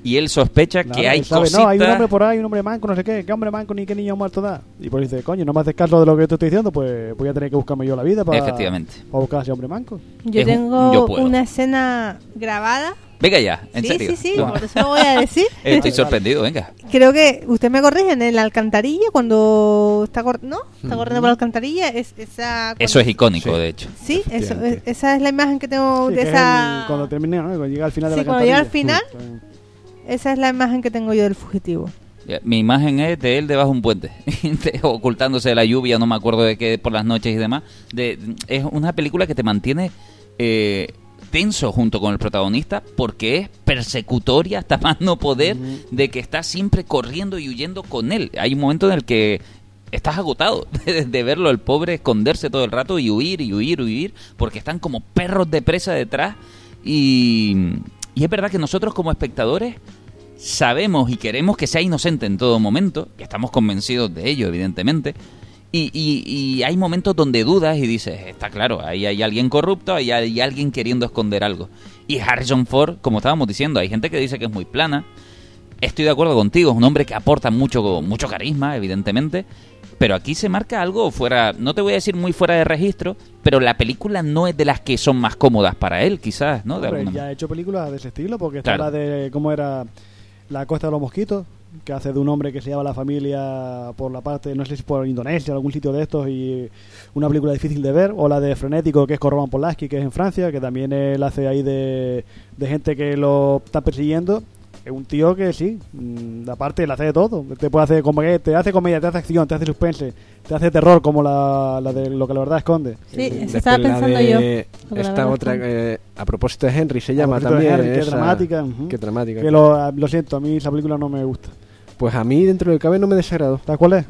Y él sospecha Claro, que hay cositas... No, hay un hombre por ahí, un hombre manco, no sé qué. ¿Qué hombre manco ni qué niño muerto da? Y pues dice, coño, no me haces caso de lo que te estoy diciendo, pues voy a tener que buscarme yo la vida para, Efectivamente. para buscar a ese hombre manco. Yo Es un- tengo yo puedo. una escena grabada. Venga ya, en sí, serio. sí, sí, No. por eso lo voy a decir. (laughs) Estoy sorprendido, venga. Creo que usted me corrige en la alcantarilla cuando está cor- no está corriendo por la alcantarilla es esa Eso es icónico, de hecho. sí eso es- esa es la imagen que tengo Sí, de que es esa el- cuando termina, ¿no? Cuando llega al final Sí, de la cuando llega al alcantarilla. final. Esa es la imagen que tengo yo del fugitivo Mi imagen es de él debajo de un puente, (laughs) ocultándose de la lluvia, no me acuerdo de qué, por las noches y demás. De, es una película que te mantiene eh, tenso junto con el protagonista porque es persecutoria hasta (laughs) más no poder de que estás siempre corriendo y huyendo con él. Hay un momento en el que estás agotado (laughs) de, de verlo, el pobre esconderse todo el rato y huir y huir y huir porque están como perros de presa detrás y, y es verdad que nosotros como espectadores sabemos y queremos que sea inocente en todo momento, que estamos convencidos de ello, evidentemente, y, y- y hay momentos donde dudas y dices, está claro, ahí hay alguien corrupto, ahí hay alguien queriendo esconder algo. Y Harrison Ford, como estábamos diciendo, hay gente que dice que es muy plana. Estoy de acuerdo contigo, es un hombre que aporta mucho, mucho carisma, evidentemente. Pero aquí se marca algo fuera, no te voy a decir muy fuera de registro, pero la película no es de las que son más cómodas para él, quizás, ¿no? De Hombre, alguna ya ha hecho películas de ese estilo, porque está Claro. la de, ¿cómo era? La Costa de los Mosquitos, que hace de un hombre que se lleva a la familia por la parte, no sé si por Indonesia o algún sitio de estos, y una película difícil de ver, o la de Frenético, que es con Roman Polanski, que es en Francia, que también él hace ahí de, de gente que lo está persiguiendo. Es un tío que sí, mm, aparte él hace de todo. Te puede hacer como que te hace comedia, te hace acción, te hace suspense, te hace terror, como la, la de lo que la verdad esconde. Sí, eso Después estaba la pensando de- yo. Esta otra, eh, a propósito de Henry, se llama A también. Henry, qué dramática. Qué dramática. Que lo, lo siento, a mí esa película no me gusta. Pues a mí, dentro del cabe, no me desagradó. ¿Sabes cuál es?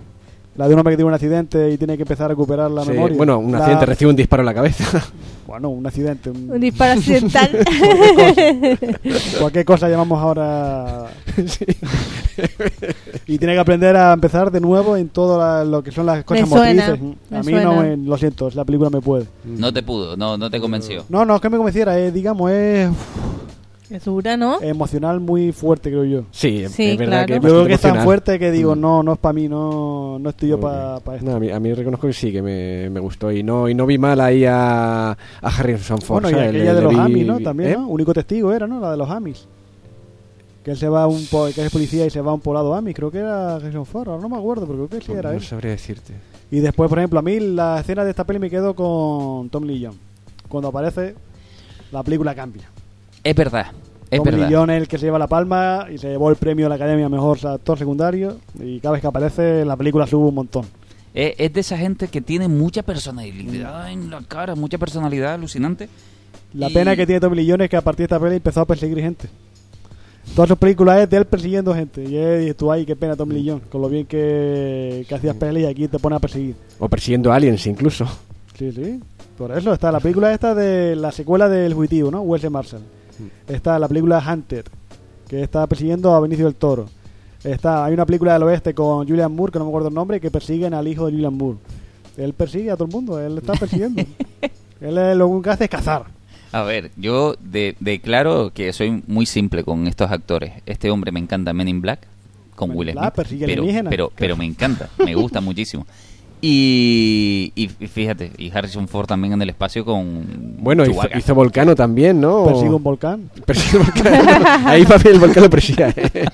La de un hombre que tiene un accidente y tiene que empezar a recuperar la Sí, memoria. Bueno, un La- accidente recibe un disparo en la cabeza. (laughs) Bueno, un accidente. un- Un disparo accidental. (laughs) Cualquier cosa llamamos ahora. (laughs) y tiene que aprender a empezar de nuevo en todo la- lo que son las cosas motrices. me A mí no suena. me, lo siento, la película me puede. No te pudo, no, no te convenció. No, no es que me convenciera, es, digamos, es Es dura, ¿no? emocional muy fuerte, creo yo. Sí, Sí, es verdad claro. que Yo es creo que es tan fuerte que digo, Mm. no, no es para mí, no, no estoy yo Ok. para esto. No, a, mí, a mí reconozco que sí, que me, me gustó. Y no y no vi mal ahí a, a Harrison Ford. Bueno, y aquella Le- de le los vi- Amis, ¿no? También, ¿eh? ¿no? Único testigo era, ¿no? La de los Amis. Que él se va a un po- que es policía y se va a un poblado Amis, creo que era Harrison Ford, ahora no me acuerdo, pero creo que sí Pues era no él. sabría decirte. Y después, por ejemplo, a mí la escena de esta peli me quedo con Tom Lee Jones. Cuando aparece, la película cambia. Es verdad, es Tom verdad. Lee Jones es el que se lleva la palma y se llevó el premio de la Academia Mejor Actor Secundario y cada vez que aparece la película sube un montón. Es, es de esa gente que tiene mucha personalidad en la cara, mucha personalidad alucinante. La Y- pena que tiene Tom Lee Jones es que a partir de esta peli empezó a perseguir gente. Todas sus películas es de él persiguiendo gente. Y es- y tú, ay, qué pena Tom Lee Jones, con lo bien que, que hacías peli y aquí te pone a perseguir. O persiguiendo aliens incluso. Sí, sí. Por eso está la película esta de la secuela del Fugitivo, ¿no? Wesley Marshall. Está la película Hunter, que está persiguiendo a Benicio del Toro. Está, hay una película del oeste con Julian Moore, que no me acuerdo el nombre, que persiguen al hijo de Julian Moore. Él persigue a todo el mundo, él está (laughs) persiguiendo. él lo único que hace es cazar. A ver, yo de- declaro que soy muy simple con estos actores. Este hombre me encanta Men in Black con Men Will Black, Smith, persigue pero, alienígenas. pero, pero me encanta, me gusta (laughs) muchísimo. Y, y fíjate, y Harrison Ford también en el espacio con Bueno, hizo, hizo Volcano también, ¿no? Persigue un volcán. (laughs) Persigue un volcano. Ahí papi el volcán lo persigue. (laughs)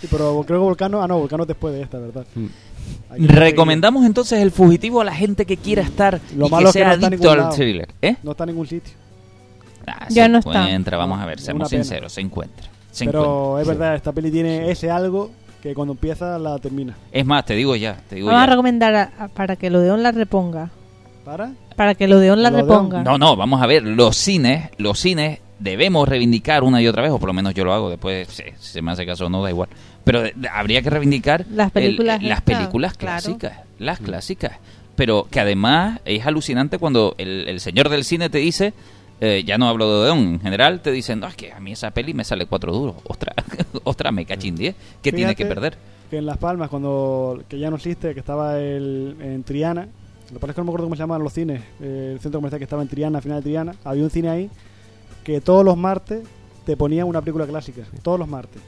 Sí, pero creo que Volcano, ah no, Volcano es después de esta, ¿verdad? Mm. Recomendamos entonces el fugitivo a la gente que quiera estar Lo y malo que es que sea no está adicto al thriller. ¿Eh? No está en ningún sitio. Ah, Ya se no está. encuentra, vamos a ver, seamos sinceros, se encuentra. se Pero encuentra. es verdad, esta peli tiene ese algo que cuando empieza la termina. Es más, te digo ya, te digo Vamos a ya. recomendar a- a- para que el Odeón la reponga. ¿Para? Para que el Odeón la reponga. No, no, vamos a ver, los cines, los cines debemos reivindicar una y otra vez, o por lo menos yo lo hago, después si si se me hace caso o no, da igual. Pero de- de- habría que reivindicar Las el- películas las estas, películas claro. clásicas, las clásicas. Pero que además es alucinante cuando el, el señor del cine te dice, eh, ya no hablo de Odeón, en general te dicen, no, es que a mí esa peli me sale cuatro duros, ostras, (laughs) ostras, me cachín 10, ¿qué tiene que perder? Que en Las Palmas, cuando que ya no existe, que estaba el, en Triana, lo que pasa es que no me acuerdo cómo se llamaban los cines, eh, el centro comercial que estaba en Triana, al final de Triana, había un cine ahí que todos los martes te ponían una película clásica, todos los martes.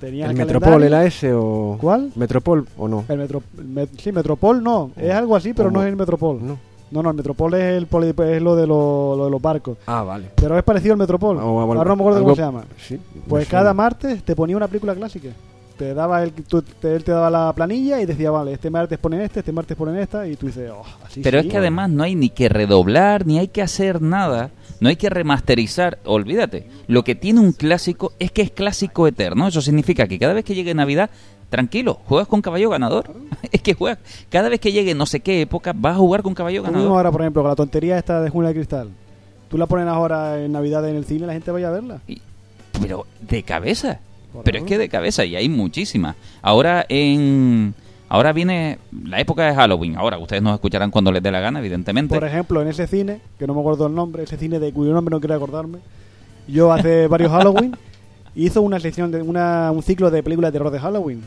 Tenías ¿El. Metropol era ese o...? ¿Cuál? ¿Metropol o no? El metro, el met- sí, Metropol no, es algo así, pero ¿Cómo? no es el Metropol. No. No, no, el Metropol es, el poli- es lo, de lo, lo de los barcos. Ah, vale. Pero es parecido al Metropol. O- o- Ahora no me acuerdo algo- cómo se llama. Sí, Pues cada suena. martes te ponía una película clásica. Te daba el, tú- te- él te daba la planilla y decía, vale, este martes ponen este, este martes ponen esta, y tú dices, oh, así Pero sí. es que además no hay ni que redoblar, ni hay que hacer nada, no hay que remasterizar, olvídate. Lo que tiene un clásico es que es clásico eterno. Eso significa que cada vez que llegue Navidad, tranquilo, juegas con caballo ganador. (laughs) es que juegas, cada vez que llegue no sé qué época, vas a jugar con caballo Lo mismo ganador. ahora, por ejemplo, con la tontería esta de Jungla de Cristal. Tú la pones ahora en Navidad en el cine, la gente vaya a verla. Pero de cabeza. Por Pero es que de cabeza, y hay muchísimas. Ahora en... Ahora viene la época de Halloween. Ahora ustedes nos escucharán cuando les dé la gana, evidentemente. Por ejemplo, en ese cine, que no me acuerdo el nombre, ese cine de cuyo nombre no quiero acordarme, yo hace varios (laughs) Halloween hizo una sección de una, un ciclo de películas de terror de Halloween.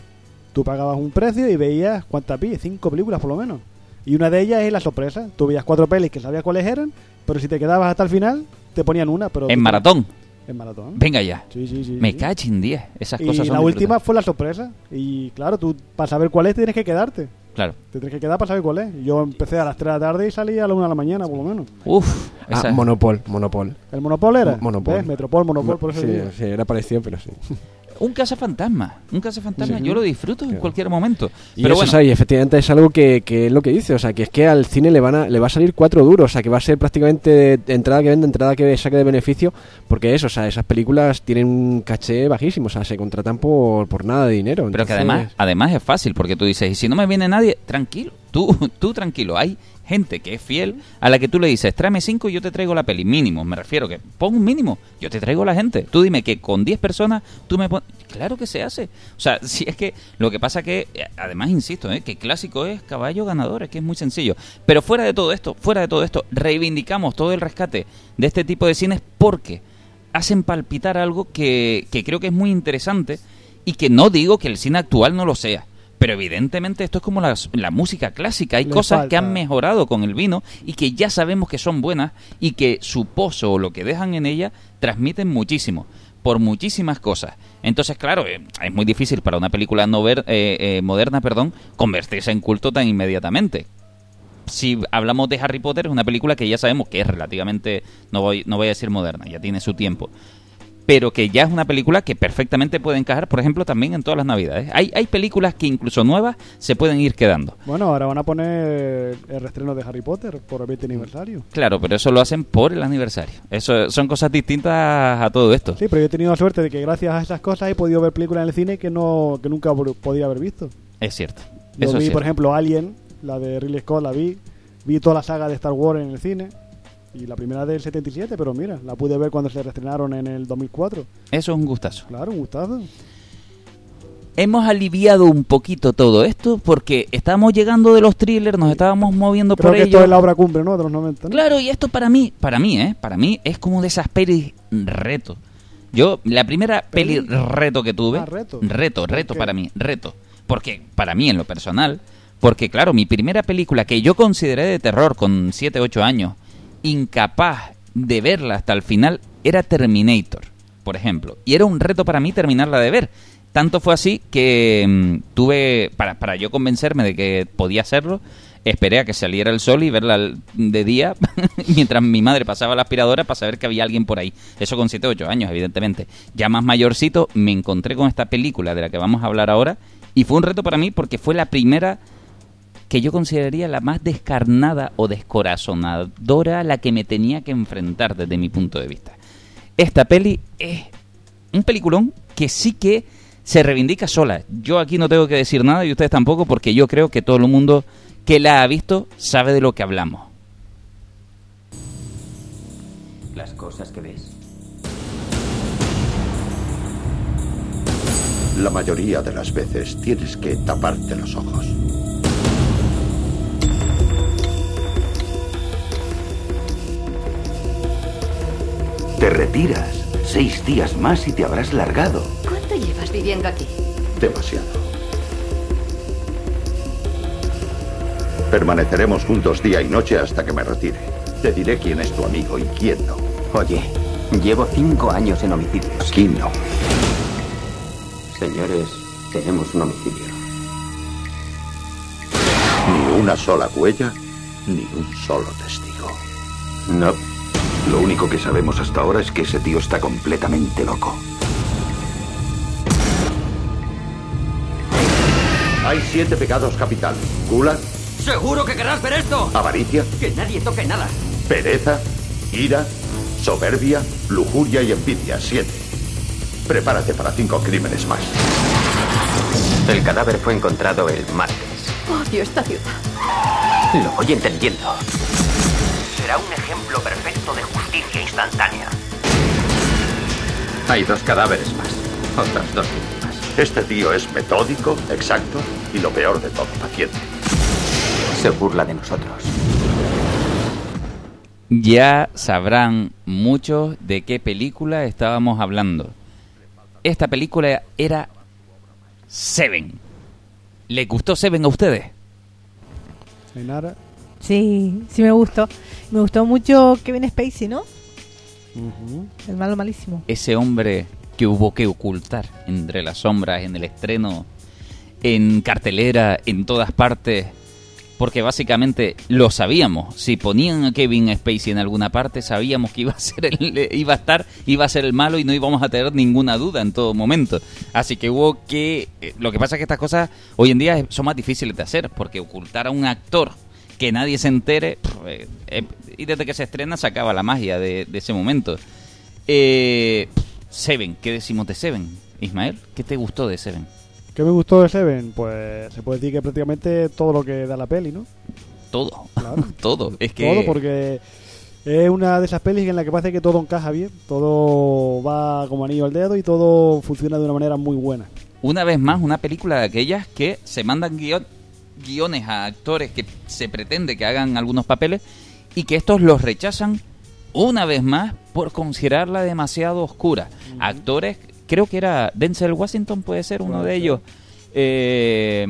Tú pagabas un precio y veías cuántas vi, cinco películas por lo menos. Y una de ellas es la sorpresa. Tú veías cuatro pelis que sabías cuáles eran, pero si te quedabas hasta el final, te ponían una. Pero En maratón. En maratón. Venga ya. Sí, sí, sí. Me sí. cachen 10. Esas y cosas son la última fue la sorpresa. Y claro, tú para saber cuál es tienes que quedarte. Claro. Te tienes que quedar para saber cuál es. Yo empecé a las 3 de la tarde y salí a la 1 de la mañana, por lo menos. Uf. Ah, esa- Monopol, Monopol. ¿El Monopol era? Monopol. ¿Ves? Metropol, Monopol, por eso sí, sí, era parecido, pero sí. (laughs) Un cazafantasma. Un cazafantasma. Sí. Yo lo disfruto en cualquier momento. Y Pero eso, bueno. y efectivamente es algo que, que es lo que dice, o sea, que es que al cine le van a, le va a salir cuatro duros, o sea, que va a ser prácticamente entrada que vende, entrada que saque de beneficio, porque eso, o sea, esas películas tienen un caché bajísimo, o sea, se contratan por, por nada de dinero. Pero que además, además es fácil, porque tú dices, y si no me viene nadie, tranquilo, tú, (laughs) tú tranquilo. Hay gente que es fiel a la que tú le dices, tráeme cinco y yo te traigo la peli. Mínimo, me refiero que pon un mínimo, yo te traigo la gente. Tú dime que con 10 personas tú me pones... Claro que se hace. O sea, (laughs) si es que lo que pasa que, eh, además insisto, ¿eh? que clásico es caballo ganador, es que es muy sencillo. Pero fuera de todo esto, fuera de todo esto, reivindicamos todo el rescate de este tipo de cines porque hacen palpitar algo que, que creo que es muy interesante y que no digo que el cine actual no lo sea. Pero evidentemente esto es como la, la música clásica. Hay Le cosas que han mejorado con el vino y que ya sabemos que son buenas y que su pozo o lo que dejan en ella transmiten muchísimo por muchísimas cosas. Entonces, claro, eh, es muy difícil para una película no ver, eh, eh, moderna, perdón, convertirse en culto tan inmediatamente si hablamos de Harry Potter, es una película que ya sabemos que es relativamente, no voy, no voy a decir moderna, ya tiene su tiempo. Pero que ya es una película que perfectamente puede encajar, por ejemplo, también en todas las navidades. Hay, hay películas que incluso nuevas se pueden ir quedando. Bueno, ahora van a poner el restreno de Harry Potter por el 20 aniversario. Claro, pero eso lo hacen por el aniversario. Eso son cosas distintas a todo esto. Sí, pero yo he tenido la suerte de que gracias a esas cosas he podido ver películas en el cine que no que nunca podía haber visto. Es cierto. Yo Eso vi, es por ejemplo, Alien, la de Ridley Scott, la vi. Vi toda la saga de Star Wars en el cine. Y la primera del 77, pero mira, la pude ver cuando se reestrenaron en el 2004. Eso es un gustazo. Claro, un gustazo. Hemos aliviado un poquito todo esto porque estábamos llegando de los thrillers, nos estábamos moviendo Creo por que ellos. esto es la obra cumbre, ¿no? De los 90. ¿no? Claro, y esto para mí, para mí, ¿eh? Para mí es como de esas pelis reto. Yo, la primera peli Peli. reto que tuve... Ah, reto. Reto, ¿Por reto para mí, reto. Porque, para mí, en lo personal, porque claro, mi primera película que yo consideré de terror con 7, 8 años, incapaz de verla hasta el final, era Terminator, por ejemplo. Y era un reto para mí terminarla de ver. Tanto fue así que mm, tuve, para, para yo convencerme de que podía hacerlo, esperé a que saliera el sol y verla de día (laughs) mientras mi madre pasaba la aspiradora para saber que había alguien por ahí. Eso con 7 8 años, evidentemente. Ya más mayorcito me encontré con esta película de la que vamos a hablar ahora y fue un reto para mí porque fue la primera que yo consideraría la más descarnada o descorazonadora a la que me tenía que enfrentar desde mi punto de vista. Esta peli es un peliculón que sí que se reivindica sola. Yo aquí no tengo que decir nada y ustedes tampoco porque yo creo que todo el mundo que la ha visto sabe de lo que hablamos. Las cosas que ves. La mayoría de las veces tienes que taparte los ojos. Te retiras. Seis días más y te habrás largado. ¿Cuánto llevas viviendo aquí? Demasiado. Permaneceremos juntos día y noche hasta que me retire. Te diré quién es tu amigo y quién no. Oye, llevo cinco años en homicidios. Aquí no. Señores, tenemos un homicidio. Ni una sola huella, ni un solo testigo. No. Lo único que sabemos hasta ahora es que ese tío está completamente loco. Hay siete pecados capitales. Gula, ¿Seguro que querrás ver esto? avaricia, Que nadie toque nada. pereza, ira, soberbia, lujuria y envidia. Siete. Prepárate para cinco crímenes más. El cadáver fue encontrado el martes. Odio esta ciudad. Lo voy entendiendo. Será un ejemplo perfecto de justicia instantánea. Hay dos cadáveres más. Otras dos víctimas. Este tío es metódico, exacto y lo peor de todo, paciente. Se burla de nosotros. Ya sabrán muchos de qué película estábamos hablando. esta película era Seven. ¿Le gustó Seven a ustedes? Ainara. Sí, sí me gustó. Me gustó mucho Kevin Spacey, ¿no? El malo malísimo. Ese hombre que hubo que ocultar entre las sombras en el estreno, en cartelera, en todas partes, porque básicamente lo sabíamos. Si ponían a Kevin Spacey en alguna parte, sabíamos que iba a ser el, (laughs) iba a estar, iba a ser el malo y no íbamos a tener ninguna duda en todo momento. Así que hubo que eh, lo que pasa es que estas cosas hoy en día son más difíciles de hacer, porque ocultar a un actor que nadie se entere eh, eh, y desde que se estrena se acaba la magia de, de ese momento. Eh, Seven, ¿qué decimos de Seven? Ismael, ¿qué te gustó de Seven? ¿Qué me gustó de Seven? Pues se puede decir que prácticamente todo lo que da la peli, ¿no? Todo, Claro. (laughs) todo. Es que Todo porque es una de esas pelis en la que parece que todo encaja bien, todo va como anillo al dedo y todo funciona de una manera muy buena. una vez más, una película de aquellas que se mandan guion- guiones a actores que se pretende que hagan algunos papeles y que estos los rechazan una vez más por considerarla demasiado oscura. Actores, creo que era Denzel Washington, puede ser uno de ellos. Eh,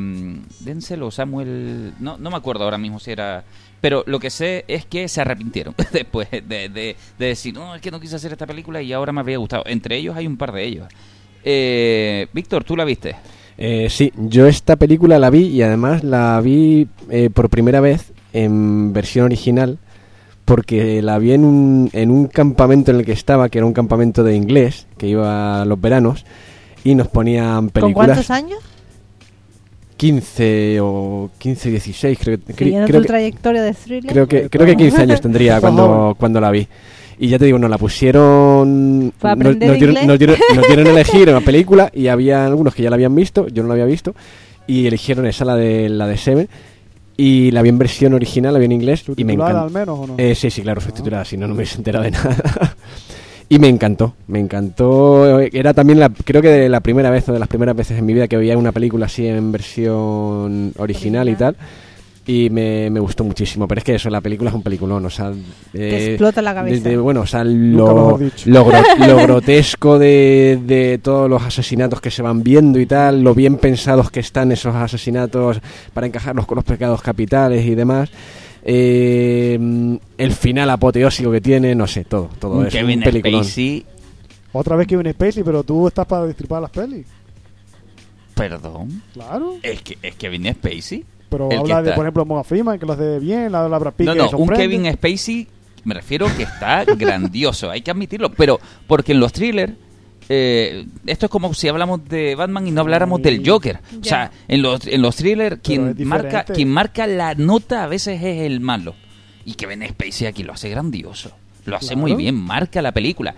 Denzel o Samuel, no, no me acuerdo ahora mismo si era... Pero lo que sé es que se arrepintieron (laughs) después de, de- de decir, no, es que no quise hacer esta película y ahora me habría gustado. Entre ellos hay un par de ellos. Eh, Víctor, ¿tú la viste? Eh, sí, yo esta película la vi y además la vi eh, por primera vez en versión original porque la vi en un, en un campamento en el que estaba, que era un campamento de inglés, que iba a los veranos, y nos ponían ¿Con películas... cuántos años? 15 o 15, 16, creo, cre- Siguiendo creo tu que, trayectoria de thriller. creo que creo que 15 años tendría (laughs) cuando, cuando la vi. Y ya te digo, nos la pusieron. ¿Para Nos, dieron, nos dieron- nos dieron a (laughs) elegir una película y había algunos que ya la habían visto, yo no la había visto, y eligieron esa, la de, la de Seven. Y la vi en versión original, la vi en inglés y me ¿Subtitulada encantó. al menos o no? Eh, sí, sí, claro, subtitulada, si no, no me hubiese enterado de nada. (laughs) y me encantó, me encantó. Era también, la, creo que de la primera vez o de las primeras veces en mi vida que veía una película así en versión original y tal. Y me, me gustó muchísimo, pero es que eso, la película es un peliculón, o sea... eh, explota la cabeza. desde- bueno, o sea, lo, lo, gro- (laughs) lo grotesco de, de todos los asesinatos que se van viendo y tal, lo bien pensados que están esos asesinatos para encajarlos con los pecados capitales y demás. eh, el final apoteósico que tiene, no sé, todo, todo es un peliculón. Spacey, Otra vez Kevin Spacey, pero tú estás para destripar las pelis. perdón. Claro. Es que es Kevin Spacey. Pero el que habla de, por ejemplo, Morgan Freeman, que lo hace bien, la, la Brad Pitt, No, que no, un. Kevin Spacey, me refiero que está (laughs) grandioso, hay que admitirlo, pero porque en los thrillers, eh, esto es como si hablamos de Batman y no habláramos del Joker. O sea, en los, en los thrillers, quien marca, quien marca la nota a veces es el malo. Y Kevin Spacey aquí lo hace grandioso, lo hace muy bien, marca la película.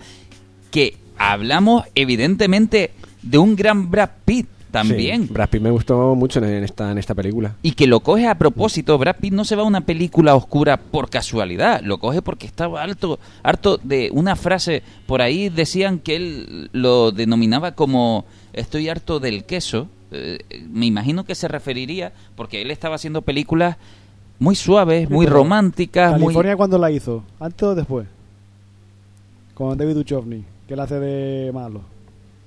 Que hablamos evidentemente de un gran Brad Pitt también. Sí, Brad Pitt me gustó mucho en esta, en esta película. Y que lo coge a propósito. Brad Pitt no se va a una película oscura por casualidad. Lo coge porque estaba harto, harto de una frase. Por ahí decían que él lo denominaba como estoy harto del queso. Eh, me imagino que se referiría porque él estaba haciendo películas muy suaves, muy románticas, muy... ¿California cuándo la hizo? ¿Antes o después? Con David Duchovny, que la hace de malo.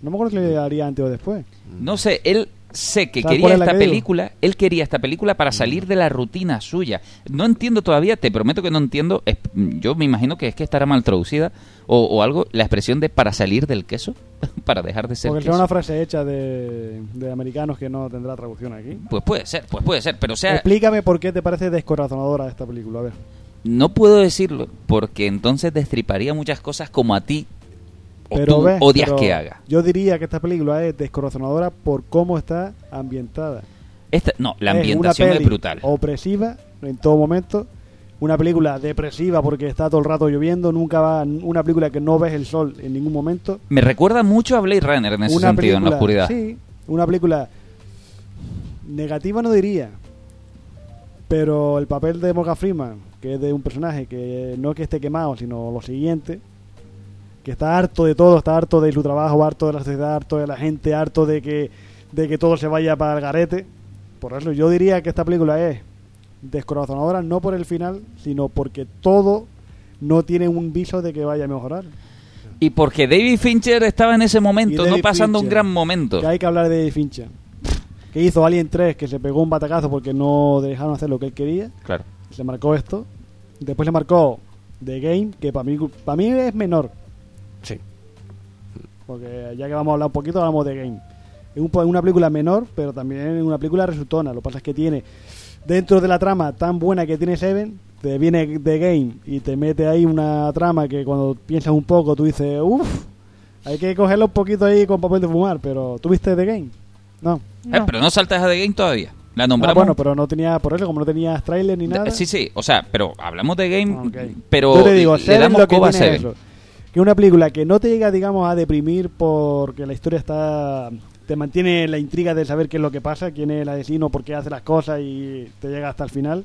No me acuerdo si le haría antes o después. No sé, él sé que ¿Sabes quería es esta que digo? película, él quería esta película para salir de la rutina suya. No entiendo todavía, te prometo que no entiendo, es- yo me imagino que es que estará mal traducida o, o algo, la expresión de para salir del queso, (laughs) para dejar de ser Porque queso. una frase hecha de, de americanos que no tendrá traducción aquí. Pues puede ser, pues puede ser, pero sea, Explícame por qué te parece descorazonadora esta película. A ver. no puedo decirlo porque entonces destriparía muchas cosas como a ti o Pero tú ves, odias pero que haga. Yo diría que esta película es descorazonadora por cómo está ambientada. Esta, no, la Es una ambientación es, brutal. Opresiva en todo momento. Una película depresiva porque está todo el rato lloviendo. Nunca va. Una película que no ves el sol en ningún momento. Me recuerda mucho a Blade Runner en ese una sentido, en la oscuridad. Sí, una película negativa no diría. Pero el papel de Morgan Freeman, que es de un personaje que no que esté quemado, sino lo siguiente, que está harto de todo, está harto de su trabajo, harto de la sociedad, harto de la gente, harto de que, de que todo se vaya para el garete. Por eso yo diría que esta película es descorazonadora no por el final, sino porque todo no tiene un viso de que vaya a mejorar. Y porque David Fincher estaba en ese momento, no pasando un gran momento. Que hay que hablar de David Fincher. Que hizo Alien 3, que se pegó un batacazo porque no dejaron hacer lo que él quería. Claro. Se marcó esto. Después le marcó The Game, que para mí, para mí es menor. Sí. Porque ya que vamos a hablar un poquito, hablamos de Game. Es un una película menor, pero también es una película resultona. Lo que pasa es que tiene, dentro de la trama tan buena que tiene Seven, te viene The Game y te mete ahí una trama que cuando piensas un poco tú dices, uff, hay que cogerlo un poquito ahí con papel de fumar, pero ¿tuviste The Game? No. Eh, pero no saltas a The Game todavía. La Ah, nombramos. bueno, pero no tenía, por eso, como no tenías trailer ni nada. Sí, sí, o sea, pero hablamos de Game, pero Yo te digo, le Seven damos lo que coba a Seven. eso. Que una película que no te llega, digamos, a deprimir porque la historia está... Te mantiene la intriga de saber qué es lo que pasa, quién es el asesino, por qué hace las cosas y te llega hasta el final.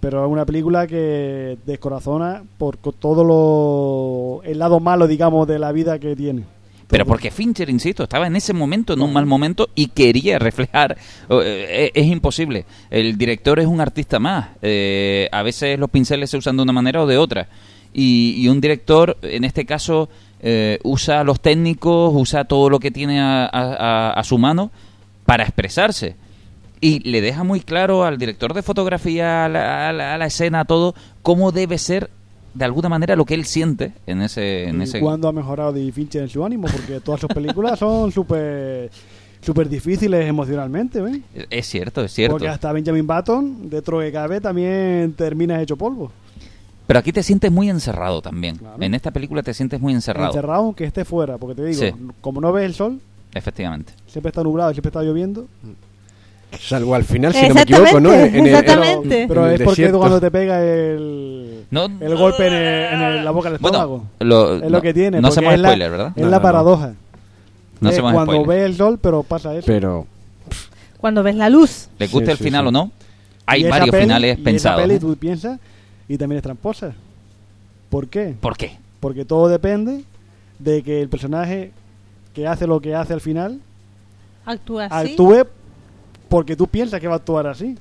Pero es una película que descorazona por todo lo... el lado malo, digamos, de la vida que tiene. Pero porque Fincher, insisto, estaba en ese momento, en un mal momento, y quería reflejar. eh, es, es imposible. El director es un artista más. Eh, a veces los pinceles se usan de una manera o de otra. Y, y un director, en este caso, eh, usa los técnicos, usa todo lo que tiene a, a- a- a su mano para expresarse. Y le deja muy claro al director de fotografía, a la, a la- a la escena, a todo, cómo debe ser, de alguna manera, lo que él siente en ese... En ¿Y ese... cuándo ha mejorado David Fincher en su ánimo? Porque todas sus películas son súper súper difíciles emocionalmente, ¿ven? Es cierto, es cierto. Porque hasta Benjamin Button, dentro de cabe, también termina hecho polvo. Pero aquí te sientes muy encerrado también. En esta película te sientes muy encerrado. Encerrado aunque esté fuera, porque te digo, Sí. como no ves el sol, Efectivamente. siempre está nublado, siempre está lloviendo. Salvo al final, si no me equivoco, ¿no? En- en el- Pero, pero en el es porque desierto. cuando te pega el, No, el golpe en, el- en el- la boca del Bueno, estómago. lo- es no- lo que tiene. no hacemos es la- spoiler, ¿verdad? Es No, la paradoja. No Es hacemos cuando spoiler. ves el sol, pero pasa eso. Pero Cuando ves la luz. ¿Le gusta Sí, el sí, final sí. o no? Hay Y varios peli- finales y pensados. Esa peli ¿eh? tú piensas y también es tramposa. ¿Por qué? ¿Por qué? Porque todo depende de que el personaje que hace lo que hace al final Actúa así. actúe porque tú piensas que va a actuar así.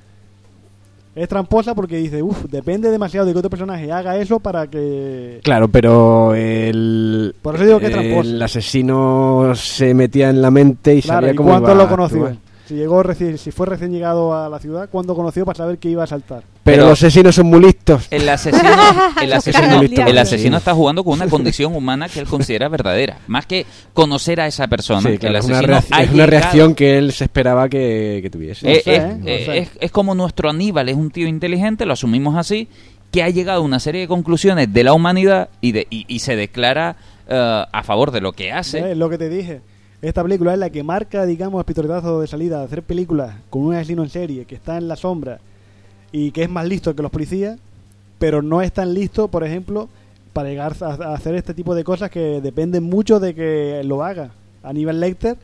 Es tramposa porque dice, uff, depende demasiado de que otro personaje haga eso para que... Claro, pero el, Por eso digo que es tramposo. el asesino se metía en la mente y Claro, sabía ¿y cómo cuándo iba lo conoció? Si, llegó reci- si fue recién llegado a la ciudad, ¿cuándo conoció para saber que iba a saltar? Pero, Pero- los asesinos son muy listos. El asesino, (laughs) el asesino, el asesino está jugando con una condición humana que él considera verdadera. Más que conocer a esa persona. Sí, claro, el es una, es reacción que él se esperaba que, que tuviese. Eh, sé, es, ¿eh? No eh, sé. es- es como nuestro Aníbal, es un tío inteligente, lo asumimos así, que ha llegado a una serie de conclusiones de la humanidad y, de, y, y se declara eh, a favor de lo que hace. Es lo que te dije. Esta película es la que marca, digamos, el pistoletazo de salida de hacer películas con un asesino en serie que está en la sombra y que es más listo que los policías, pero no es tan listo, por ejemplo, para llegar a, a hacer este tipo de cosas que dependen mucho de que lo haga. Aníbal Lecter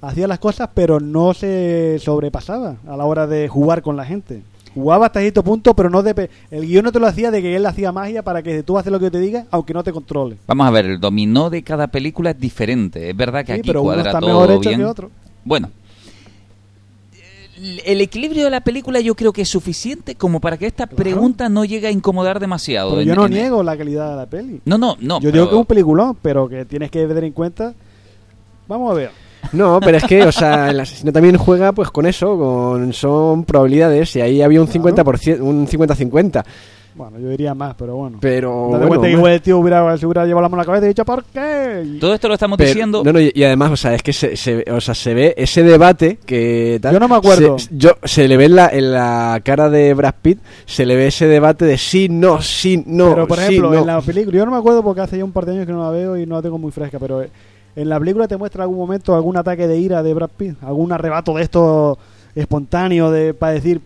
hacía las cosas, pero no se sobrepasaba a la hora de jugar con la gente. Jugaba hasta cierto punto, pero no de el guion no te lo hacía de que él hacía magia para que tú haces lo que yo te diga, aunque no te controle. Vamos a ver, el dominó de cada película es diferente. Es verdad que Sí, aquí pero uno cuadra está todo mejor hecho bien. que otro. Bueno, el- equilibrio de la película yo creo que es suficiente como para que esta pregunta no llegue a incomodar demasiado. Pero yo no en- niego la calidad de la peli. No, no, no. yo pero- digo que es un peliculón, pero que tienes que tener en cuenta. Vamos a ver. No, pero es que, o sea, el asesino también juega pues con eso, con son probabilidades y ahí había un 50%, un 50-50. Bueno, yo diría más, pero bueno. Pero Date bueno, cuenta que igual el tío hubiera, se hubiera llevado la mano a la cabeza y dicho, ¿por qué? Y- Todo esto lo estamos Pero- diciendo. No, no, y, y además, o sea, es que se, se- o sea, se ve ese debate que tal, Yo no me acuerdo. Se, yo, se le ve en la, en la cara de Brad Pitt, se le ve ese debate de sí, no, sí, no, pero por sí, ejemplo, no. en la película, yo no me acuerdo porque hace ya un par de años que no la veo y no la tengo muy fresca, pero eh, en la película te muestra algún momento algún ataque de ira de Brad Pitt, algún arrebato de esto espontáneo de para decir,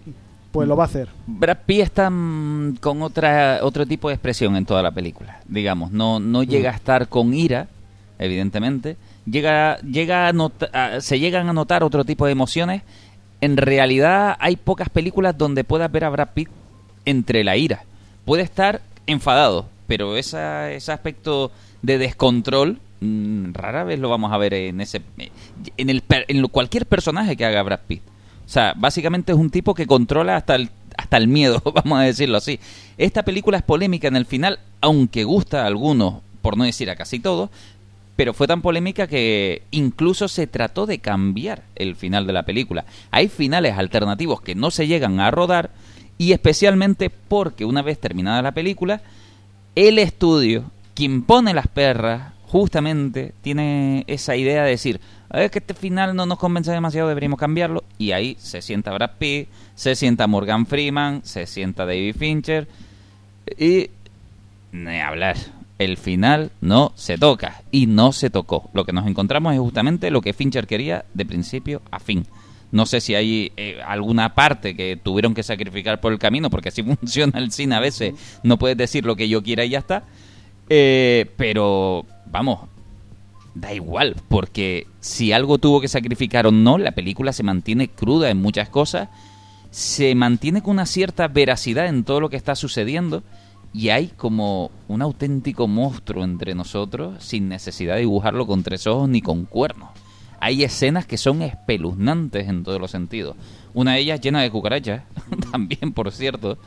pues lo va a hacer. Brad Pitt está mm, con otra otro tipo de expresión en toda la película, digamos, no no llega a estar con ira, evidentemente, llega llega a nota- se llegan a notar otro tipo de emociones. En realidad hay pocas películas donde puedas ver a Brad Pitt entre la ira. Puede estar enfadado, pero esa, ese aspecto de descontrol mm, rara vez lo vamos a ver en ese en el en cualquier personaje que haga Brad Pitt. O sea, básicamente es un tipo que controla hasta el, hasta el miedo, (laughs) vamos a decirlo así. Esta película es polémica en el final, aunque gusta a algunos, por no decir a casi todos, pero fue tan polémica que incluso se trató de cambiar el final de la película. Hay finales alternativos que no se llegan a rodar y especialmente porque una vez terminada la película, el estudio, quien pone las perras, justamente tiene esa idea de decir, es que este final no nos convence demasiado, deberíamos cambiarlo. Y ahí se sienta Brad Pitt, se sienta Morgan Freeman, se sienta David Fincher. Y ni hablar. El final no se toca. Y no se tocó. Lo que nos encontramos es justamente lo que Fincher quería de principio a fin. No sé si hay eh, alguna parte que tuvieron que sacrificar por el camino, porque así (laughs) funciona el cine a veces. No puedes decir lo que yo quiera y ya está. Eh, pero, vamos, da igual, porque si algo tuvo que sacrificar o no, la película se mantiene cruda en muchas cosas, se mantiene con una cierta veracidad en todo lo que está sucediendo y hay como un auténtico monstruo entre nosotros sin necesidad de dibujarlo con tres ojos ni con cuernos. Hay escenas que son espeluznantes en todos los sentidos. Una de ellas llena de cucarachas, (laughs) también por cierto.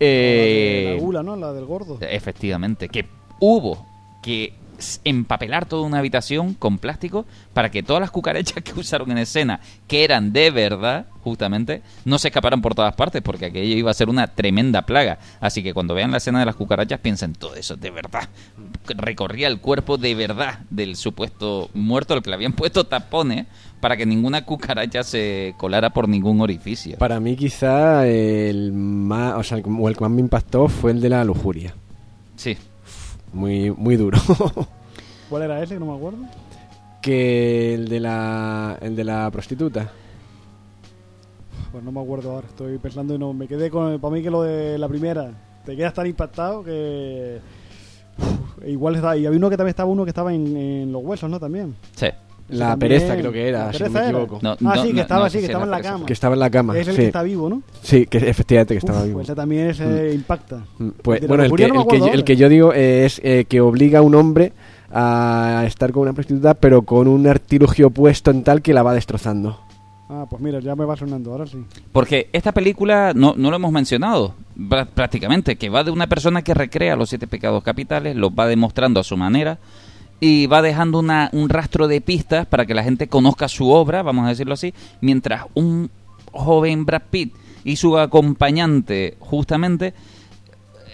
Eh, la Eh, gula, ¿no? La del gordo. Efectivamente, que hubo que empapelar toda una habitación con plástico para que todas las cucarachas (laughs) que usaron en escena, que eran de verdad, justamente, no se escaparan por todas partes, porque aquello iba a ser una tremenda plaga. Así que cuando vean la escena de las cucarachas, piensen todo eso de verdad. Recorría el cuerpo de verdad del supuesto muerto al que le habían (laughs) puesto tapones para que ninguna cucaracha se colara por ningún orificio. Para mí quizá el más, o sea, el que más me impactó fue el de la lujuria. Sí. Muy, muy duro. (laughs) ¿Cuál era ese? Que no me acuerdo. que el de la, el de la prostituta. Pues no me acuerdo ahora. Estoy pensando y no. Me quedé con. Para mí que lo de la primera. Te quedas tan impactado que. Uf, igual está. Y había uno que también estaba uno que estaba en, en los huesos, ¿no? También. Sí. La También- pereza creo que era, ¿La si no me equivoco. No, ah, no, sí, que estaba así, que estaba en la pereza. cama. Que estaba en la cama. Es el sí. que está vivo, ¿no? Sí, que efectivamente que estaba Uf, vivo. Ese también ese impacta. Mm, Pues, De la bueno, el que, el, que, yo- el que yo digo eh, es eh, que obliga a un hombre a estar con una prostituta, pero con un artilugio puesto en tal que la va destrozando. Ah, pues mira, ya me va sonando, ahora sí. Porque esta película no, no lo hemos mencionado prácticamente, que va de una persona que recrea los siete pecados capitales, los va demostrando a su manera y va dejando una, un rastro de pistas para que la gente conozca su obra, vamos a decirlo así, mientras un joven Brad Pitt y su acompañante justamente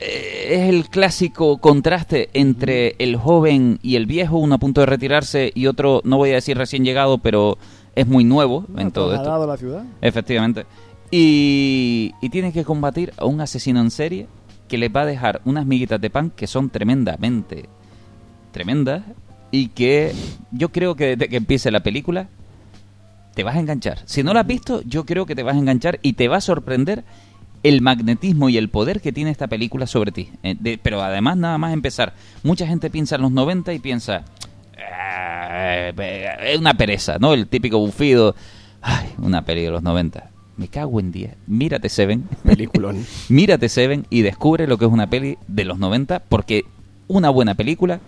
eh, es el clásico contraste entre el joven y el viejo, uno a punto de retirarse y otro, no voy a decir recién llegado, pero es muy nuevo en todo esto. A la ciudad. Efectivamente. Y, y tiene que combatir a un asesino en serie que les va a dejar unas miguitas de pan que son tremendamente tremendas y que yo creo que desde que empiece la película te vas a enganchar. Si no la has visto, yo creo que te vas a enganchar y te va a sorprender el magnetismo y el poder que tiene esta película sobre ti. Eh, de- pero además, nada más empezar, mucha gente piensa en los 90 y piensa, "Ah, es una pereza, ¿no? El típico bufido, ay, una peli de los 90. Me cago en 10. Mírate Seven. Peliculón. (laughs) Mírate Seven y descubre lo que es una peli de los 90 porque una buena película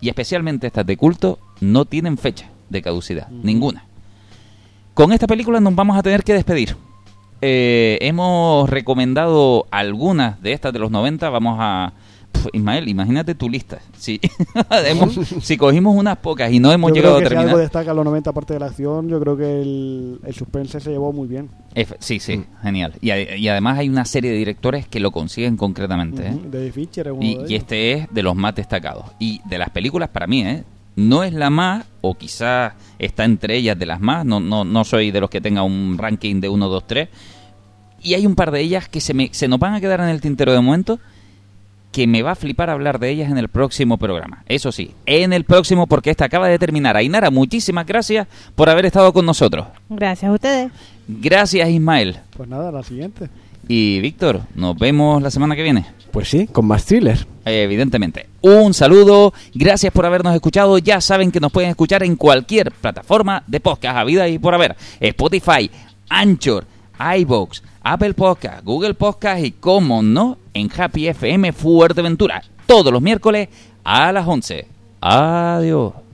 y especialmente estas de culto no tienen fecha de caducidad, ninguna. Con esta película nos vamos a tener que despedir. Eh, hemos recomendado algunas de estas de los 90. Vamos a. Ismael, imagínate tu lista. Si, (laughs) hemos- si cogimos unas pocas y no hemos yo llegado creo a que si terminar. algo destaca los 90 aparte de la acción, yo creo que el, el suspense se llevó muy bien. Efe- sí, sí, genial. Y, a- y además hay una serie de directores que lo consiguen concretamente. ¿eh? Ujú, David Fincher es uno Y, de y este es de los más destacados. Y de las películas, para mí, ¿eh? no es la más, o quizás está entre ellas de las más. No, no, no soy de los que tenga un ranking de 1, 2, 3. Y hay un par de ellas que se, me, se nos van a quedar en el tintero de momento. Que me va a flipar hablar de ellas en el próximo programa. Eso sí, en el próximo, porque esta acaba de terminar. Ainara, muchísimas gracias por haber estado con nosotros. Gracias a ustedes. Gracias, Ismael. Pues nada, la siguiente. Y Víctor, nos vemos la semana que viene. Pues sí, con más thriller. Evidentemente. Un saludo, gracias por habernos escuchado. Ya saben que nos pueden escuchar en cualquier plataforma de podcast, a vida y por haber. Spotify, Anchor, iVoox, Apple Podcast, Google Podcast y, como no, en Happy FM Fuerteventura. Todos los miércoles a las 11. Adiós.